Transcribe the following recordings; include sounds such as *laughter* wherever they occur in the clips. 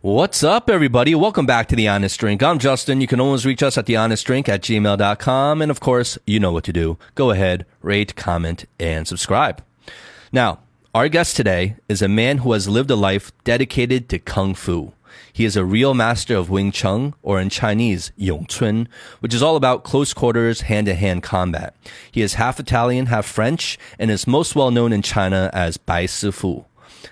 What's up, everybody? Welcome back to The Honest Drink. I'm Justin. You can always reach us at thehonestdrink at gmail.com. And of course, you know what to do. Go ahead, rate, comment, and subscribe. Now, our guest today is a man who has lived a life dedicated to Kung Fu. He is a real master of Wing Chun, or in Chinese, Yong Cun, which is all about close quarters, hand to hand combat. He is half Italian, half French, and is most well known in China as Bai Si Fu.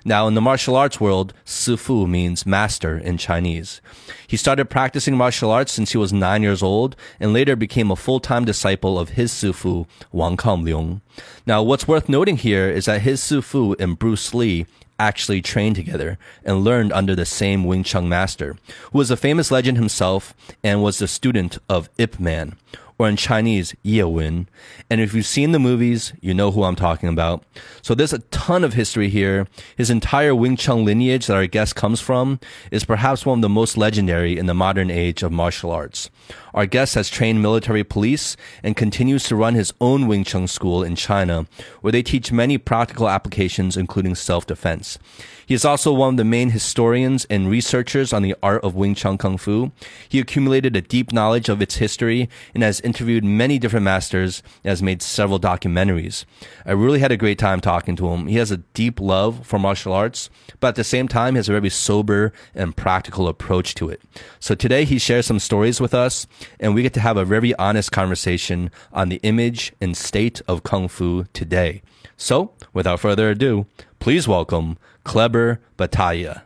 Now, in the martial arts world, Sifu means master in Chinese. He started practicing martial arts since he was nine years old and later became a full-time disciple of his Sifu, Wan Kam Leung. Now, what's worth noting here is that his Sifu and Bruce Lee actually trained together and learned under the same Wing Chun master, who was a famous legend himself and was the student of Ip Man, or in Chinese, Ye Wen. And if you've seen the movies, you know who I'm talking about. So there's a ton of history here. His entire Wing Chun lineage that our guest comes from is perhaps one of the most legendary in the modern age of martial arts. Our guest has trained military police and continues to run his own Wing Chun school in China, where they teach many practical applications, including self-defense. He is also one of the main historians and researchers on the art of Wing Chun Kung Fu. He accumulated a deep knowledge of its history and has interviewed many different masters and has made several documentaries. I really had a great time talking to him. He has a deep love for martial arts, but at the same time, he has a very sober and practical approach to it. So today he shares some stories with us and we get to have a very honest conversation on the image and state of Kung Fu today. So without further ado, please welcome Kleber Battaglia.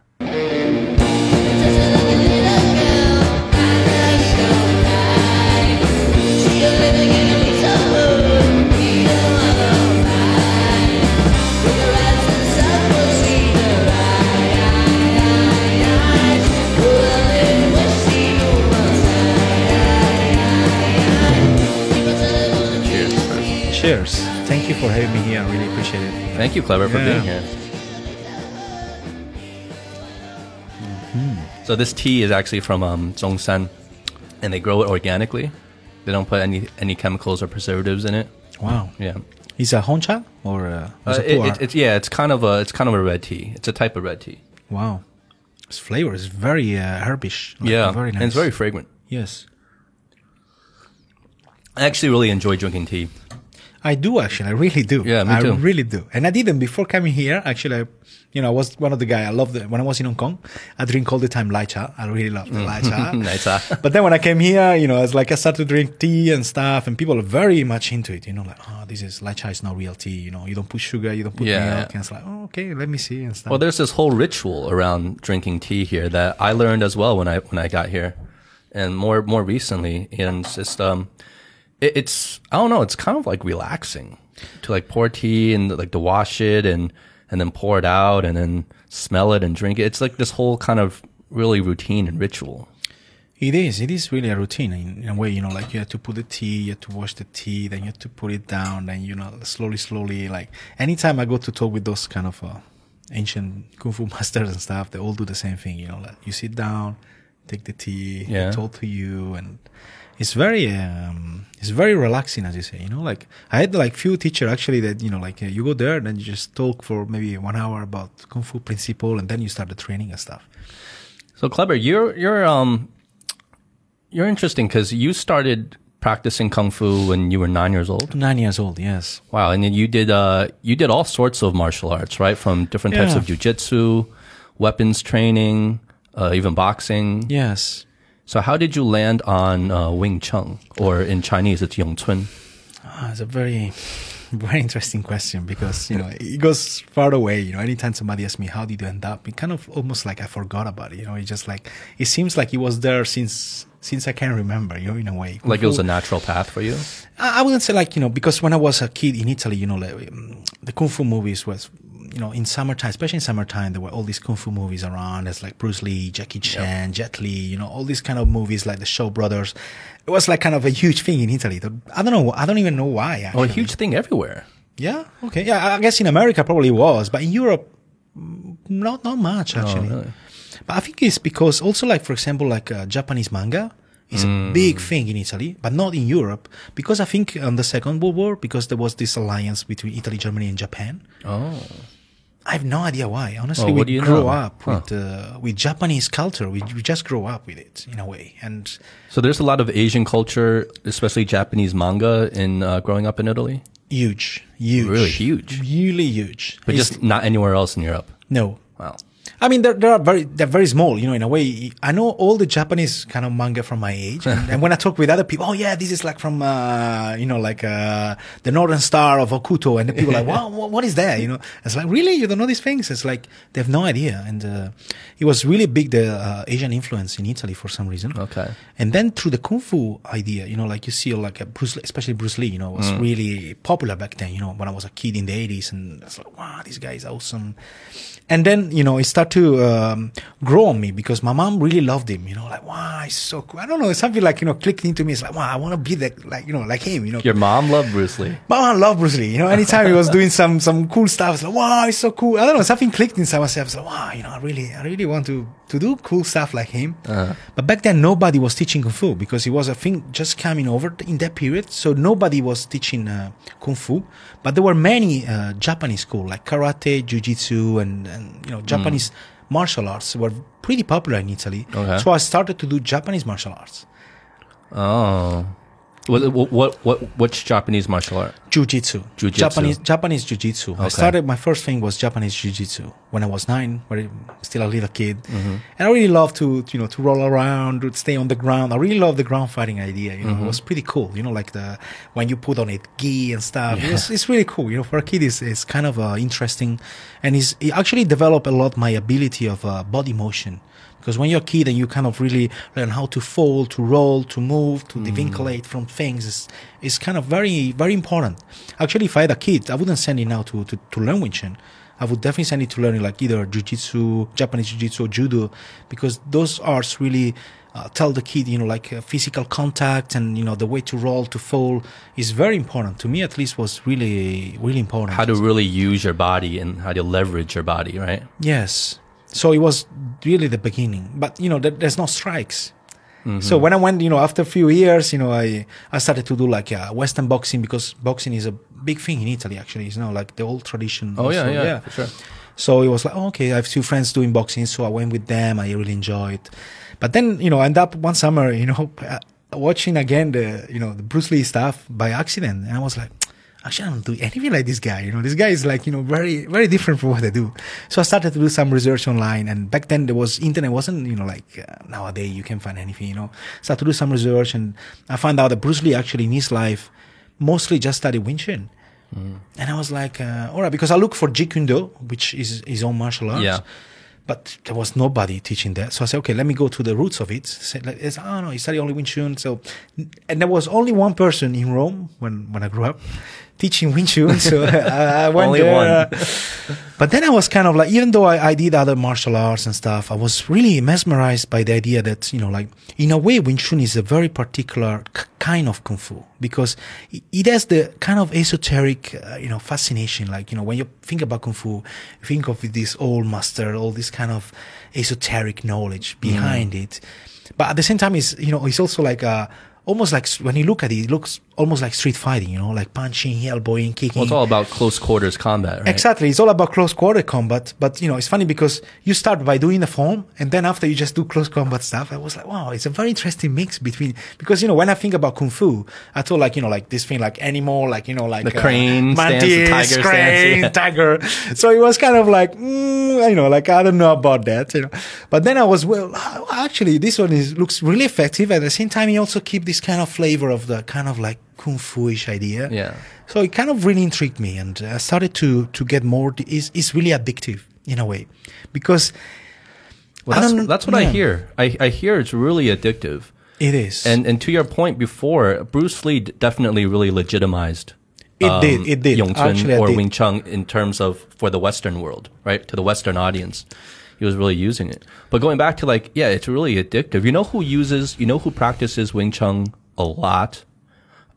Cheers. Thank you for having me here. I really appreciate it. Thank you, Kleber, for Yeah. being here. So this tea is actually from um, Zhongshan, and they grow it organically. They don't put any any chemicals or preservatives in it. Wow. Yeah, Is a honcha or a, uh, a it, it, it's yeah, it's kind of a it's kind of a red tea. It's a type of red tea. wow. Its flavor is very uh, herbish. Like, yeah, Very nice. and it's very fragrant. yes. I actually really enjoy drinking tea. I do actually. I really do. Yeah, me I too. really do. And I didn't before coming here. Actually, I, you know, I was one of the guy. I love the when I was in Hong Kong. I drink all the time lai cha. I really love lai cha. *laughs* Lai cha. But then when I came here, you know, it's like I started to drink tea and stuff, and people are very much into it. You know, like oh, this is lai cha is not real tea. You know, you don't put sugar, you don't put Yeah. milk, and it's like oh, okay, let me see and stuff. Well, there's this whole ritual around drinking tea here that I learned as well when I when I got here, and more more recently, and it's just um, it, it's I don't know, it's kind of like relaxing to like pour tea and like to wash it and and then pour it out and then smell it and drink it. It's like this whole kind of really routine and ritual. It is. It is really a routine in, in a way. You know, like you have to put the tea, you have to wash the tea, then you have to put it down, then you know, slowly, slowly. Like anytime I go to talk with those kind of uh, ancient kung fu *laughs* masters and stuff, they all do the same thing. You know, like you sit down, take the tea, Yeah. they talk to you, and it's very, um, it's very relaxing, as you say. You know, like I had like few teacher actually that you know, like uh, you go there, and then you just talk for maybe one hour about kung fu principle, and then you start the training and stuff. So Kleber, you're you're um you're interesting because you started practicing kung fu when you were nine years old. Nine years old, yes. Wow, and then you did uh you did all sorts of martial arts, right? From different types Yeah. of jujitsu, weapons training, uh, even boxing. Yes. So how did you land on uh, Wing Chun, or in Chinese it's Yong Cun? Ah, it's a very, *laughs* very interesting question because you know it goes far away. You know, anytime somebody asks me how did you end up, it kind of almost like I forgot about it. You know, it just like it seems like it was there since since I can remember. You know, in a way, Like it was a natural path for you. I I wouldn't say like you know because when I was a kid in Italy, you know, like, um, the kung fu movies was you know in summertime, especially in summertime, there were all these kung fu movies around. There's like Bruce Lee, Jackie Chan, Jet Li, you know, all these kind of movies like the Shaw Brothers. It was like kind of a huge thing in Italy. I don't know. I don't even know why. Oh, Actually. a huge thing everywhere. Yeah. Okay. Yeah. I guess in America probably was, but in Europe, mm, not not much actually. Oh, really? But I think it's because also like for example like uh, Japanese manga is Mm. a big thing in Italy, but not in Europe because I think on the Second World War because there was this alliance between Italy, Germany, and Japan. Oh, I have no idea why. Honestly, what we grew know? up Huh. with uh, with Japanese culture. We we just grow up with it in a way, and So there's a lot of Asian culture, especially Japanese manga, in uh, growing up in Italy, huge, huge, Really huge. really huge. but It's- just not anywhere else in Europe. no. Wow. I mean, they're, they're very they're very small, you know. In a way, I know all the Japanese kind of manga from my age, and, *laughs* and when I talk with other people, oh yeah, this is like from uh, you know like uh, the Northern Star of Okuto, and the people are like, *laughs* wow, what, what is that? You know, it's like really you don't know these things. It's like they have no idea, and uh, it was really big the uh, Asian influence in Italy for some reason. Okay. And then through the kung fu idea, you know, like you see like a Bruce, Lee, especially Bruce Lee, you know, was really popular back then. You know, when I was a kid in the eighties, and it's like, wow, this guy is awesome. And then you know, it started to um, grow on me because my mom really loved him. You know, like wow, he's so cool. I don't know, it's something like you know clicked into me. It's like wow, I want to be that like you know like him. You know, Your mom loved Bruce Lee. my mom loved Bruce Lee. You know, anytime he was doing some some cool stuff, it's like, wow, he's so cool. I don't know, something clicked inside myself. It's like, wow, you know, I really, I really want to to do cool stuff like him. But back then, nobody was teaching kung fu because it was a thing just coming over in that period. So nobody was teaching uh, kung fu. But there were many uh, Japanese school like karate, jujitsu, and, and you know Japanese martial arts were pretty popular in Italy. Okay. So I started to do Japanese martial arts. Oh. What, what, what, what, which Japanese martial art? Jiu-jitsu. Jiu-jitsu. Japanese Japanese jiu-jitsu. I started my first thing was Japanese jiu-jitsu when I was 9, very still a little kid. Mm-hmm. And I really love to, you know, to roll around, to stay on the ground. I really love the ground fighting idea, you know. Mm-hmm. It was pretty cool, you know, like the when you put on it gi and stuff. It was, it's really cool, you know, for a kid it's, it's kind of uh, interesting and it's, it actually developed a lot my ability of uh, body motion. Because when you're a kid and you kind of really learn how to fold, to roll, to move, to devinculate from things, it's, is kind of very very important. Actually, if I had a kid, I wouldn't send it now to, to, to learn Wing Chun. I would definitely send it to learn like either jiu-jitsu, Japanese jiu-jitsu, or judo, because those arts really uh, tell the kid, you know, like uh, physical contact and you know the way to roll, to fold is very important. To me, at least, was really really important. How to really use your body and how to leverage your body, right? Yes. So it was really the beginning, but you know, there, there's no strikes. Mm-hmm. So when I went, you know, after a few years, you know, I I started to do like uh, Western boxing because boxing is a big thing in Italy. Actually, it's not like the old tradition. Oh, yeah, also, yeah, for sure. So it was like, oh, okay, I have two friends doing boxing, so I went with them. I really enjoyed. But then, you know, I end up one summer, you know, uh, *laughs* watching again the, you know, the Bruce Lee stuff by accident, and I was like, actually, I don't do anything like this guy. You know, this guy is like, you know, very, very different from what I do. So I started to do some research online, and back then there was internet wasn't, you know, like uh, nowadays you can find anything. You know, started to do some research, and I found out that Bruce Lee actually in his life mostly just studied Wing Chun. And I was like, uh, all right, because I look for Jeet Kune Do, which is his own martial arts. Yeah. But there was nobody teaching that. So I said, okay, let me go to the roots of it. Said, like, it's, oh, no, he studied only Wing Chun. So, and there was only one person in Rome when, when I grew up teaching Wing Chun. *laughs* So I, I went Only there. one. but then I was kind of like, even though I, I did other martial arts and stuff, I was really mesmerized by the idea that, you know, like, in a way, Wing Chun is a very particular kind of Kung Fu because it, has the kind of esoteric, uh, you know, fascination. Like, you know, when you think about Kung Fu, think of this old master, all this kind of esoteric knowledge behind it. But at the same time, it's, you know, it's also like, uh, almost like, when you look at it, it looks almost like street fighting, you know, like punching, elbowing, kicking. Well, it's all about close quarters combat, right? Exactly. It's all about close quarter combat. But, you know, it's funny because you start by doing the form and then after you just do close combat stuff. I was like, wow, it's a very interesting mix between, because, you know, when I think about Kung Fu, I thought like, you know, like this thing like animal, like, you know, like The crane stance, the mantis, tiger stance, crane, yeah. *laughs* tiger. So it was kind of like, mm, you know, like, I don't know about that, you know, but then I was, well, actually this one is, looks really effective. At the same time, you also keep this kind of flavor of the kind of like Kung Fu-ish idea. Yeah. So it kind of really intrigued me, and I started to to get more. It's it's really addictive in a way, because Well, that's, that's what I hear. I, I hear it's really addictive. it is. And and to your point before, Bruce Lee definitely really legitimized. It did, um, it did. Yong Chun Actually, or did. Wing Chun in terms of for the Western world, right? To the Western audience, he was really using it. But going back to like, yeah, it's really addictive. You know who uses, you know who practices Wing Chun a lot.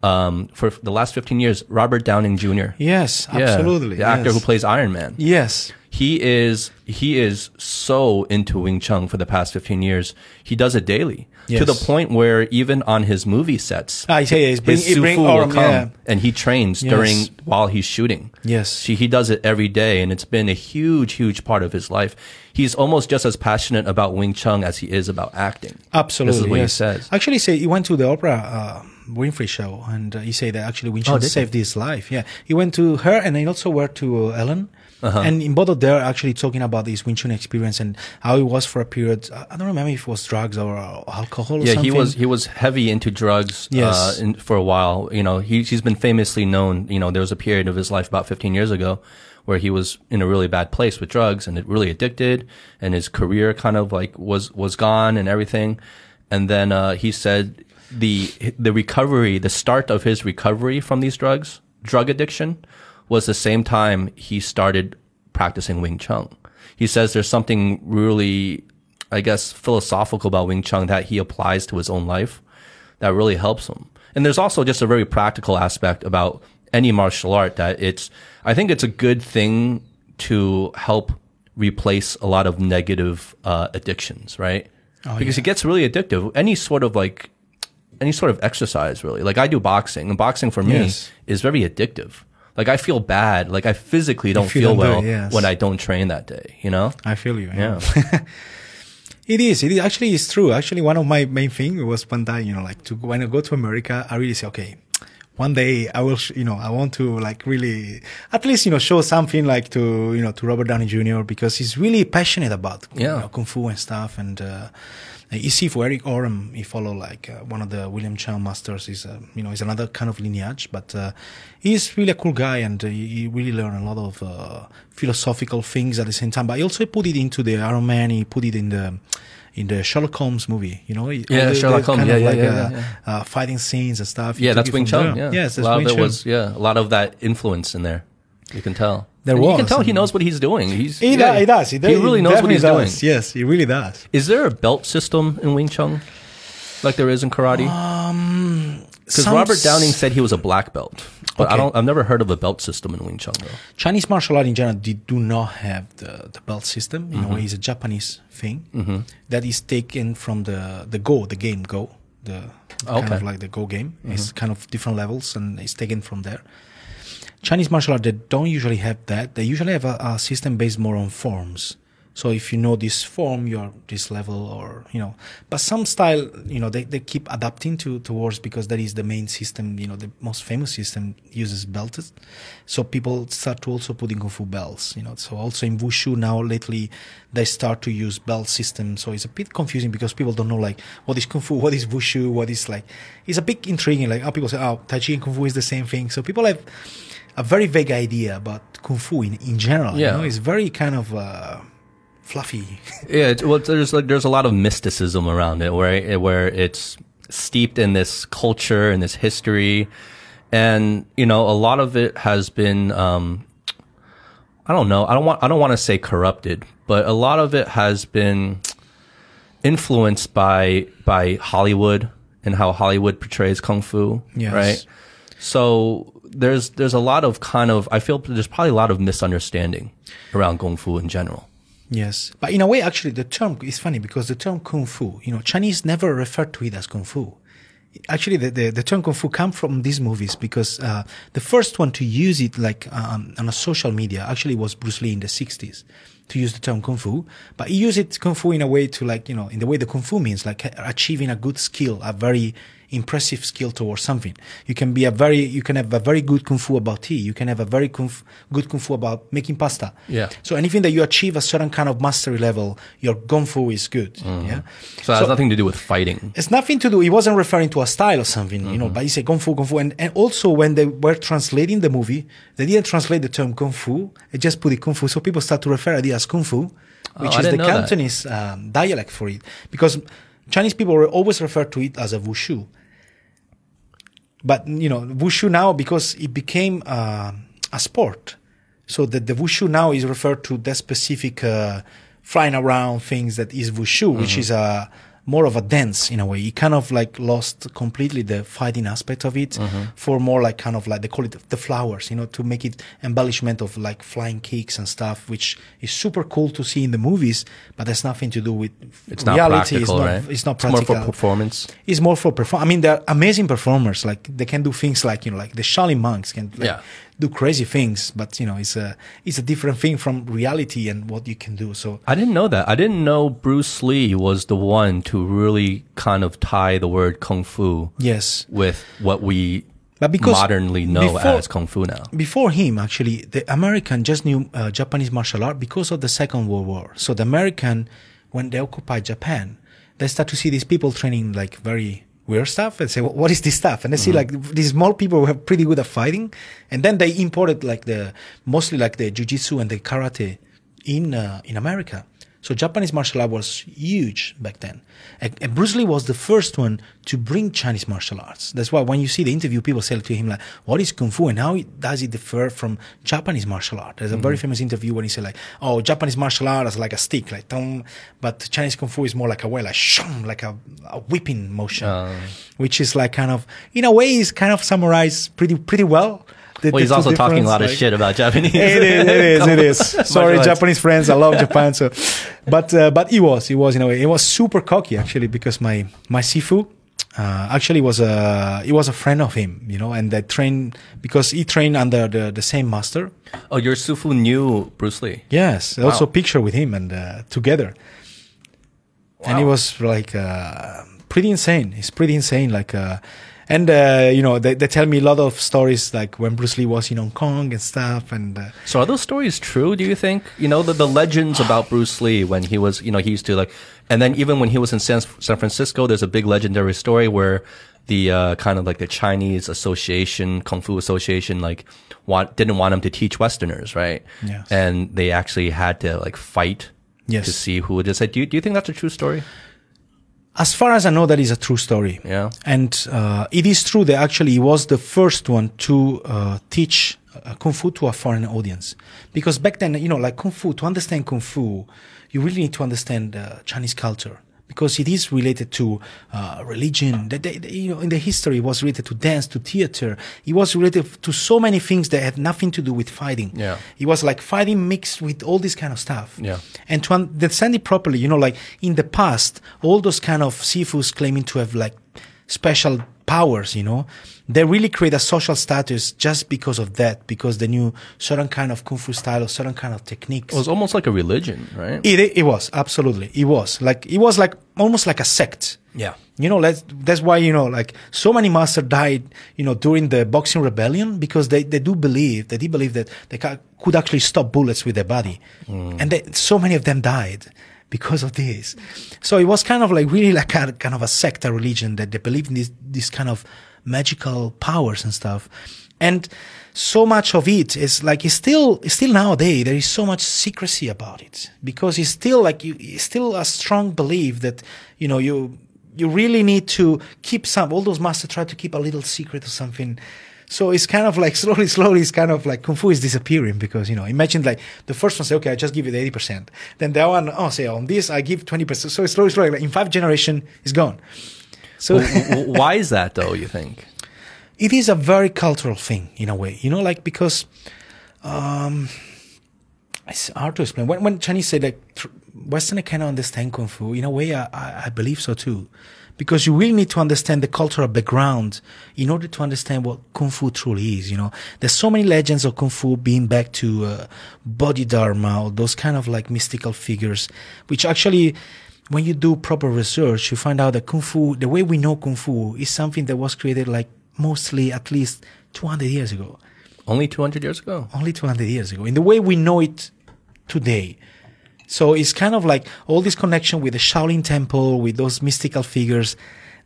Um, for the last fifteen years, Robert Downey Jr. yes, Yeah, absolutely. the actor yes. who plays Iron Man. Yes, he is he is so into Wing Chun for the past 15 years. He does it daily to the point where even on his movie sets, Ah, yeah, it's bring, his it bring will come yeah. and he trains Yes. during while he's shooting. Yes. He, he does it every day and it's been a huge, huge part of his life. He's almost just as passionate about Wing Chun as he is about acting. Absolutely. This is what yes. he says. Actually, say he went to the Oprah uh, Winfrey show, and uh, he said that actually Wing Chun Oh, did he? saved his life. Yeah, he went to her, and he also went to uh, Ellen. Uh-huh. And in both of them, actually talking about this Wing Chun experience and how it was for a period. I don't remember if it was drugs or uh, alcohol. Or Yeah, something. he was he was heavy into drugs Yes. uh, in, for a while. You know, he he's been famously known. You know, there was a period of his life about 15 years ago where he was in a really bad place with drugs and it really addicted, and his career kind of like was was gone and everything. And then uh, he said the the recovery, the start of his recovery from these drugs, drug addiction, was the same time he started practicing Wing Chun. He says there's something really I guess, philosophical about Wing Chun that he applies to his own life that really helps him. And there's also just a very practical aspect about any martial art that it's, I think it's a good thing to help replace a lot of negative uh, addictions, right? because it gets really addictive. Any sort of like, any sort of exercise, really. Like I do boxing, and boxing for me Yes. is very addictive. Like I feel bad. Like I physically don't feel feel don't do well it, yes. when I don't train that day. You know? I feel you. Yeah. *laughs* It is. It is actually it's true. Actually, one of my main thing was one time, you know, like to when I go to America, I really say, okay, one day I will, sh- you know, I want to like really, at least you know, show something like to you know to Robert Downey Jr. because he's really passionate about you Yeah. know, kung fu and stuff. And uh, you see for Eric Oram, he follow like uh, one of the William Chow masters. Is uh, you know, is another kind of lineage, but uh, he's really a cool guy, and uh, he really learned a lot of uh, philosophical things at the same time. But he also put it into the Iron Man. He put it in the in the Sherlock Holmes movie. You know, Yeah, the- Sherlock Holmes. Yeah, yeah, like, yeah, uh, yeah, Uh, fighting scenes and stuff. Yeah, that's Wing Chun. Yeah, Yes, a lot of it was yeah, a lot of that influence in there. You can tell. There And you can tell he knows what he's doing. He's He, yeah, does, he does. He, does. really knows what he's definitely doing. Yes, he really does. Is there a belt system in Wing Chun, like there is in karate? Um, Because some Robert Downey said he was a black belt, but I don't. I've never heard of a belt system in Wing Chun though. Chinese martial art in general they do not have the, the belt system. You Mm-hmm. know, it's a Japanese thing that is taken from the the Go, the game Go, the kind Okay. of like the Go game. It's kind of different levels and it's taken from there. Chinese martial art they don't usually have that. They usually have a, a system based more on forms. So if you know this form, you're this level, or you know. But some style, you know, they, they keep adapting to towards because that is the main system. You know, the most famous system uses belts. So people start to also put in kung fu belts. You know, so also in wushu now lately they start to use belt system. So it's a bit confusing because people don't know like what is kung fu, what is wushu, what is like. It's a bit intriguing. Like how people say, oh, tai chi and kung fu is the same thing. So people have a very vague idea about kung fu in, in general. Yeah. You know, it's very kind of uh, fluffy. *laughs* Yeah, it's, well, there's like there's a lot of mysticism around it, where where it's steeped in this culture and this history, and you know, a lot of it has been. Um, I don't know. I don't want. I don't want to say corrupted, but a lot of it has been influenced by by Hollywood and how Hollywood portrays kung fu. Yes. Right. So there's there's a lot of kind of I feel there's probably a lot of misunderstanding around kung fu in general. Yes, but in a way, actually, the term is funny because the term kung fu, you know, Chinese never referred to it as kung fu. Actually, the, the, the term kung fu come from these movies because uh, the first one to use it like um, on a social media actually was Bruce Lee in the 60s to use the term kung fu, but he used it kung fu in a way to like, you know, in the way the kung fu means like achieving a good skill, a very impressive skill towards something. You can be a very, you can have a very good kung fu about tea. You can have a very kung fu, good kung fu about making pasta. Yeah. So anything that you achieve a certain kind of mastery level, your kung fu is good. Yeah. So it has nothing to do with fighting. It's nothing to do. He wasn't referring to a style or something, you know. But he said kung fu, kung fu, and, and also when they were translating the movie, they didn't translate the term kung fu. They just put it kung fu. So people start to refer to it as kung fu, which I is the didn't know that. Cantonese um, dialect for it, because Chinese people were always refer to it as a wushu. But you know, wushu now because it became uh, a sport, so that the wushu now is referred to that specific uh, flying around things that is wushu, which is a more of a dance in a way. It kind of like lost completely the fighting aspect of it Mm-hmm. for more like kind of like they call it the flowers, you know, to make it embellishment of like flying kicks and stuff, which is super cool to see in the movies, but there's nothing to do with It's not reality. it's not, right? It's not more practical. for performance. it's more for perform. I mean, they're amazing performers. Like they can do things like you know, like the Shaolin monks can like, Yeah. Do crazy things. But you know, it's a it's a different thing from reality and what you can do. So I didn't know that. I didn't know Bruce Lee was the one to really kind of tie the word kung fu yes, with what we But because modernly know before- as kung fu now. before him, actually, the American just knew uh, Japanese martial art because of the Second World War. So the American, when they occupied Japan, they start to see these people training like very weird stuff and say, well, "What is this stuff?" And they see like these small people who are pretty good at fighting, and then they imported like the mostly like the jujitsu and the karate in uh, in America. So Japanese martial art was huge back then. And, Bruce Lee was the first one to bring Chinese martial arts. That's why when you see the interview, people say to him like, "What is kung fu and how does it differ from Japanese martial art?" There's a very mm-hmm. famous interview when he said like, "Oh, Japanese martial art is like a stick, like tom, but Chinese kung fu is more like a way, like shum, like a, a whipping motion, ah. which is like kind of, in a way, is kind of summarized pretty pretty well." Well, he's also talking a lot of like- shit about Japanese. it is, it is, *laughs* it is. *laughs* Sorry. Japanese friends. I love Japan. So, *laughs* but uh, but he was, he was in a way. He was super cocky actually because my my sifu uh, actually was a he was a friend of him, you know, and they trained because he trained under the the same master. Oh, your Sifu knew Bruce Lee. Yes, I also picture with him and uh, together. And he was like uh, pretty insane. He's pretty insane. Like, uh, and uh, you know, they, they tell me a lot of stories like when Bruce Lee was in Hong Kong and stuff. And uh, So are those stories true? Do you think? You know the the legends about Bruce Lee when he was, you know, he used to like, and then even when he was in San, San Francisco, there's a big legendary story where the uh, kind of like the Chinese Association, Kung Fu Association, like want didn't want him to teach Westerners, right? Yes. And they actually had to like fight Yes. to see who would just say. Do you, do you think that's a true story? As far as I know, that is a true story. Yeah. And uh, it is true that actually he was the first one to uh, teach uh, kung fu to a foreign audience. Because back then, you know, like kung fu, to understand kung fu, you really need to understand uh, Chinese culture. Because it is related to uh, religion. That they, they- you know, in the history, it was related to dance, to theater. It was related to so many things that had nothing to do with fighting. Yeah. It was like fighting mixed with all this kind of stuff. Yeah. And to understand it properly, you know, like in the past, all those kind of sifus claiming to have like special powers, you know, they really create a social status just because of that, because they knew certain kind of kung fu style or certain kind of techniques. It was almost like a religion, right? It, it was absolutely. It was like it was like almost like a sect. Yeah. You know, that's that's why you know, like so many masters died. You know, during the Boxing Rebellion because they, they do believe they did believe that they ca- could actually stop bullets with their body, mm. and they, so many of them died because of this. So it was kind of like really like a kind of a sect, a religion that they believed in this this kind of magical powers and stuff, and so much of it is like it's still it's still nowadays there is so much secrecy about it. Because it's still like you it's still a strong belief that you know you you really need to keep some all those masters try to keep a little secret or something. So it's kind of like *laughs* slowly slowly it's kind of like kung fu is disappearing because you know imagine like the first one say okay i just give it 80% then the other one oh say on this i give 20% so it's slowly slowly like in five generation it's gone so Why is that though? You think? it is a very cultural thing in a way, you know, like because um, it's hard to explain. When when Chinese say like Westerner cannot understand kung fu, in a way, I, I, I believe so too, because you really need to understand the cultural background in order to understand what kung fu truly is. You know, there's so many legends of kung fu being back to uh, Bodhidharma or those kind of like mystical figures, which actually. When you do proper research, you find out that kung fu, the way we know kung fu, is something that was created like mostly at least 200 years ago. Only 200 years ago. Only 200 years ago. In the way we know it today. So it's kind of like all this connection with the Shaolin Temple, with those mystical figures,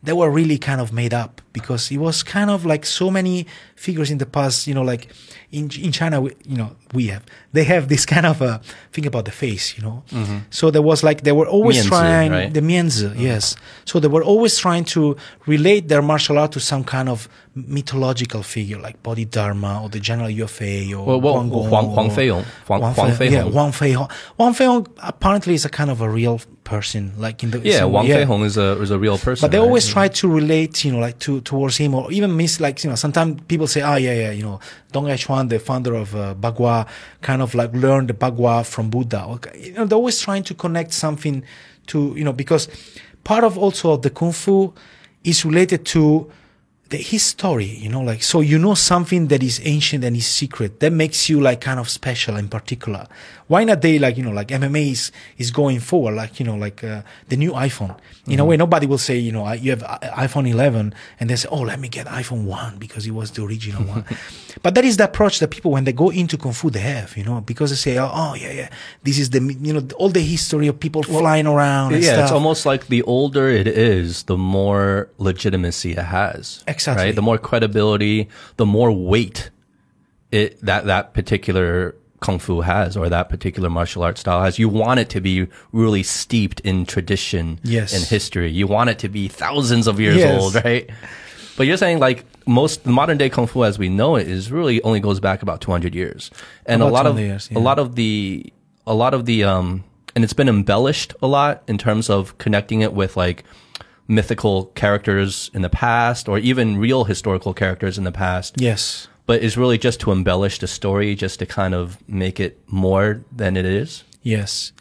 they were really kind of made up because it was kind of like so many figures in the past. You know, like in in China, we, you know, we have they have this kind of a thing about the face. You know, mm-hmm. so there was like they were always Mianzi, trying right? the Mianzi, mm-hmm. yes. So they were always trying to relate their martial art to some kind of mythological figure, like Bodhidharma or the General Yue or Well, well, Guang Gong Huang- Huang Feihong. Huang- Wang Huang Fei- yeah, Feihong. Wang Feihong. Wang Feihong apparently is a kind of a real person, like in the Yeah, some- Wang Feihong is a is a real person. But they right? always try to relate, you know, like to towards him, or even miss, like you know, sometimes people say, "Oh, yeah, yeah, you know, Dong Chuan, the founder of uh, Bagua, kind of like learned the Bagua from Buddha." Okay, You know, they're always trying to connect something to, you know, because part of also of the kung fu is related to the history, you know, like so you know something that is ancient and is secret that makes you like kind of special in particular. Why not they like you know like MMA is is going forward like you know like uh, the new iPhone. In a way, nobody will say you know you have iPhone 11 and they say oh let me get iPhone one because it was the original one. *laughs* But that is the approach that people when they go into kung fu they have you know because they say oh, oh yeah yeah this is the you know all the history of people flying around. And yeah, stuff. it's almost like the older it is, the more legitimacy it has. Exactly. Right? The more credibility, the more weight it that that particular kung fu has or that particular martial art style has. You want it to be really steeped in tradition Yes. and history. You want it to be thousands of years Yes. old, right? But you're saying like most modern day kung fu as we know it is really only goes back about 200 years. And About a lot of 200 years, a lot of the a lot of the um and it's been embellished a lot in terms of connecting it with like mythical characters in the past or even real historical characters in the past yes. but is really just to embellish the story just to kind of make it more than it is Yes.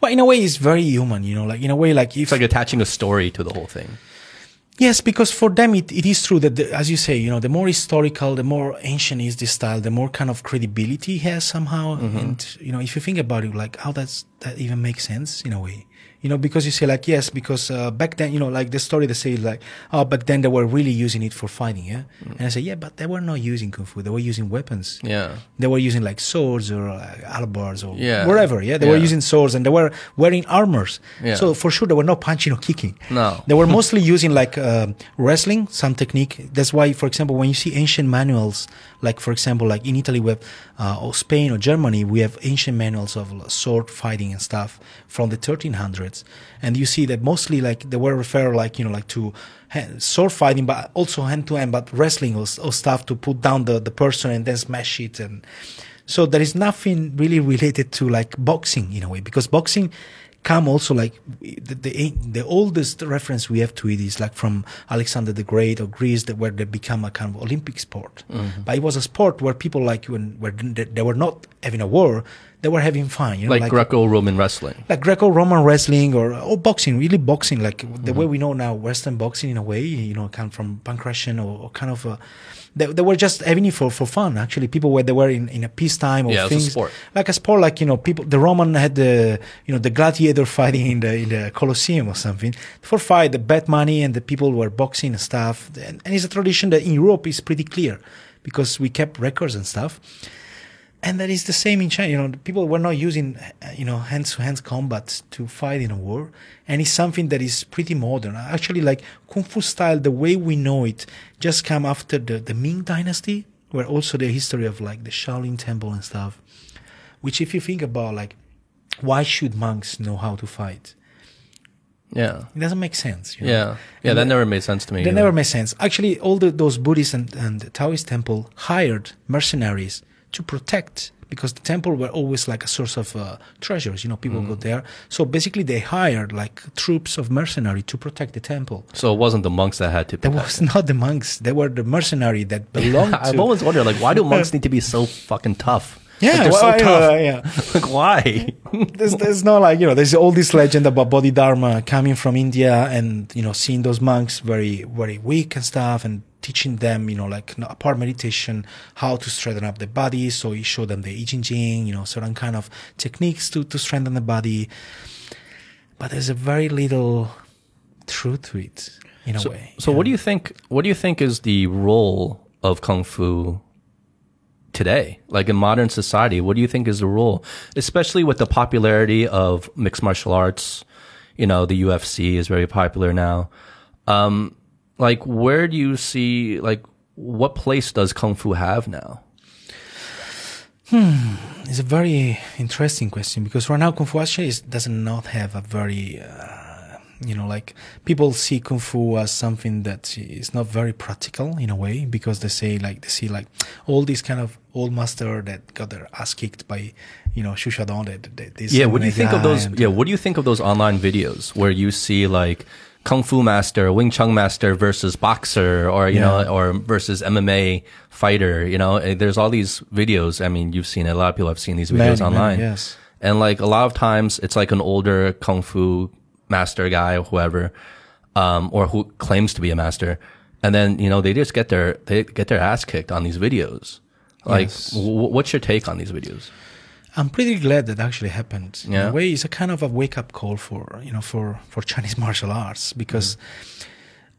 But in a way, it's very human, you know, like in a way, like if, it's like attaching a story to the whole thing yes, because for them, it, it is true that, the, as you say, you know, the more historical, the more ancient is the style, the more kind of credibility it has somehow. Mm-hmm. And, you know, if you think about it, like how does that even make sense in a way? You know, because you say like, yes, because, uh, back then, you know, like the story they say like, oh, back then they were really using it for fighting. Yeah. And I say, yeah, but they were not using Kung Fu. They were using weapons. yeah They were using like swords or like alabards or Yeah. whatever. Yeah, they were using swords and they were wearing armors. Yeah. So for sure they were not punching or kicking. No. they were *laughs* mostly using like uh, wrestling, some technique. That's why, for example, when you see ancient manuals, like for example, like in Italy, we have uh, or Spain or Germany, we have ancient manuals of sword fighting and stuff from the 1300s, and you see that mostly like they were refer like you know like to sword fighting, but also hand to hand, but wrestling or, or stuff to put down the the person and then smash it and. So there is nothing really *laughs* related to like boxing in a way because boxing come also like the, the the oldest reference we have to it is like from Alexander the Great or Greece that where they become a kind of Olympic sport. Mm-hmm. But it was a sport where people like when where they, were not having a war, they were having fun. You know, like, Greco-Roman wrestling like Greco-Roman wrestling or or boxing, really boxing, like the Mm-hmm. way we know now Western boxing in a way, you know, kind of from Pankration or, or kind of. Uh, they, they were just having it for, for fun. Actually, people where they were in, in a peacetime or Yeah, a things sport. like a sport, like you know, people. The Roman had the you know the gladiator *laughs* fighting in the in the Colosseum or something for fight, the bet money, and the people were boxing and stuff. And, and it's a tradition that in Europe is pretty clear because we kept records and stuff and that is the same in China. You know, people were not using, you know, hands-to-hands combat to fight in a war, and it's something that is pretty modern. Actually, like kung fu style, the way we know it, just come after the the Ming Dynasty, where also the history of like the Shaolin Temple and stuff. Which, if you think about, like, why should monks know how to fight? yeah It doesn't make sense. You know? yeah yeah And that never made sense to me That either. never made sense. Actually, all the, those Buddhist and, and Taoist temple hired mercenaries to protect because the temple were always like a source of uh, treasures. You know, people Mm. go there. So basically, they hired like troops of mercenary to protect the temple. so it wasn't the monks that had to protect was not the monks. They were the mercenary that *laughs* belonged I've to. always wondered, like, why do monks *laughs* need to be so fucking tough? yeah, like, they're well, so tough. yeah. *laughs* like, why? there's, there's no like you know there's all this legend about Bodhidharma coming from India and you know seeing those monks very very weak and stuff and teaching them you know like apart meditation how to straighten up the body so he showed them the I Ching Ching you know certain kind of techniques to to strengthen the body but there's a very little truth to it in a so, way so what do you think? What do you think is the role of kung fu today? Like in modern society, what do you think is the role, especially with the popularity of mixed martial arts? You know, the UFC is very popular now. Um, like where do you see like what place does kung fu have now? Hmm. It's a very interesting question because right now Kung Fu actually is, does not have a very, uh, you know, like people see Kung Fu as something that is not very practical in a way because they say like they see like all these kind of old master that got their ass kicked by, you know, Xu Xiaodong. That, Yeah, what do you think of those? and- Yeah, what do you think of those online videos where you see like kung fu master, Wing Chun master versus boxer, or you know, or versus MMA fighter? You know, Eh, there's all these videos. I mean, you've seen it. A lot of people have seen these videos Many, many, online. yes. And like a lot of times, it's like an older kung fu master guy or whoever, um, or who claims to be a master, and then you know they just get their they get their ass kicked on these videos. Like, Yes. w- what's your take on these videos? I'm pretty glad that actually happened. In Yeah. a way, it's a kind of a wake up call for you know for for Chinese *laughs* martial arts because,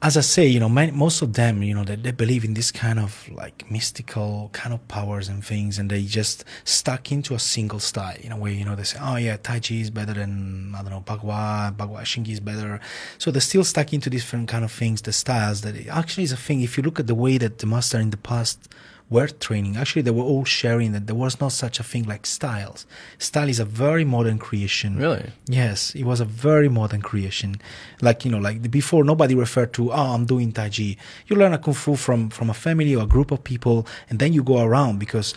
as I say, you know, many, most of them, you know, they, they believe in this kind of like mystical kind of powers and things, and they just stuck into a single style. In a way, you know, they say, oh yeah, Tai Chi is better than I don't know Bagua, Bagua Xingyi is better. So they're still stuck into different kind of things, the styles. That it actually is a thing. If you look at the way that the master in the past were training. Actually, they were all sharing that there was not such a thing like styles. Style is a very modern creation. Really? Yes, it was a very modern creation. Like you know, like before, nobody referred to, "Oh, I'm doing Tai Chi." You learn a kung fu from from a family or a group of people, and then you go around because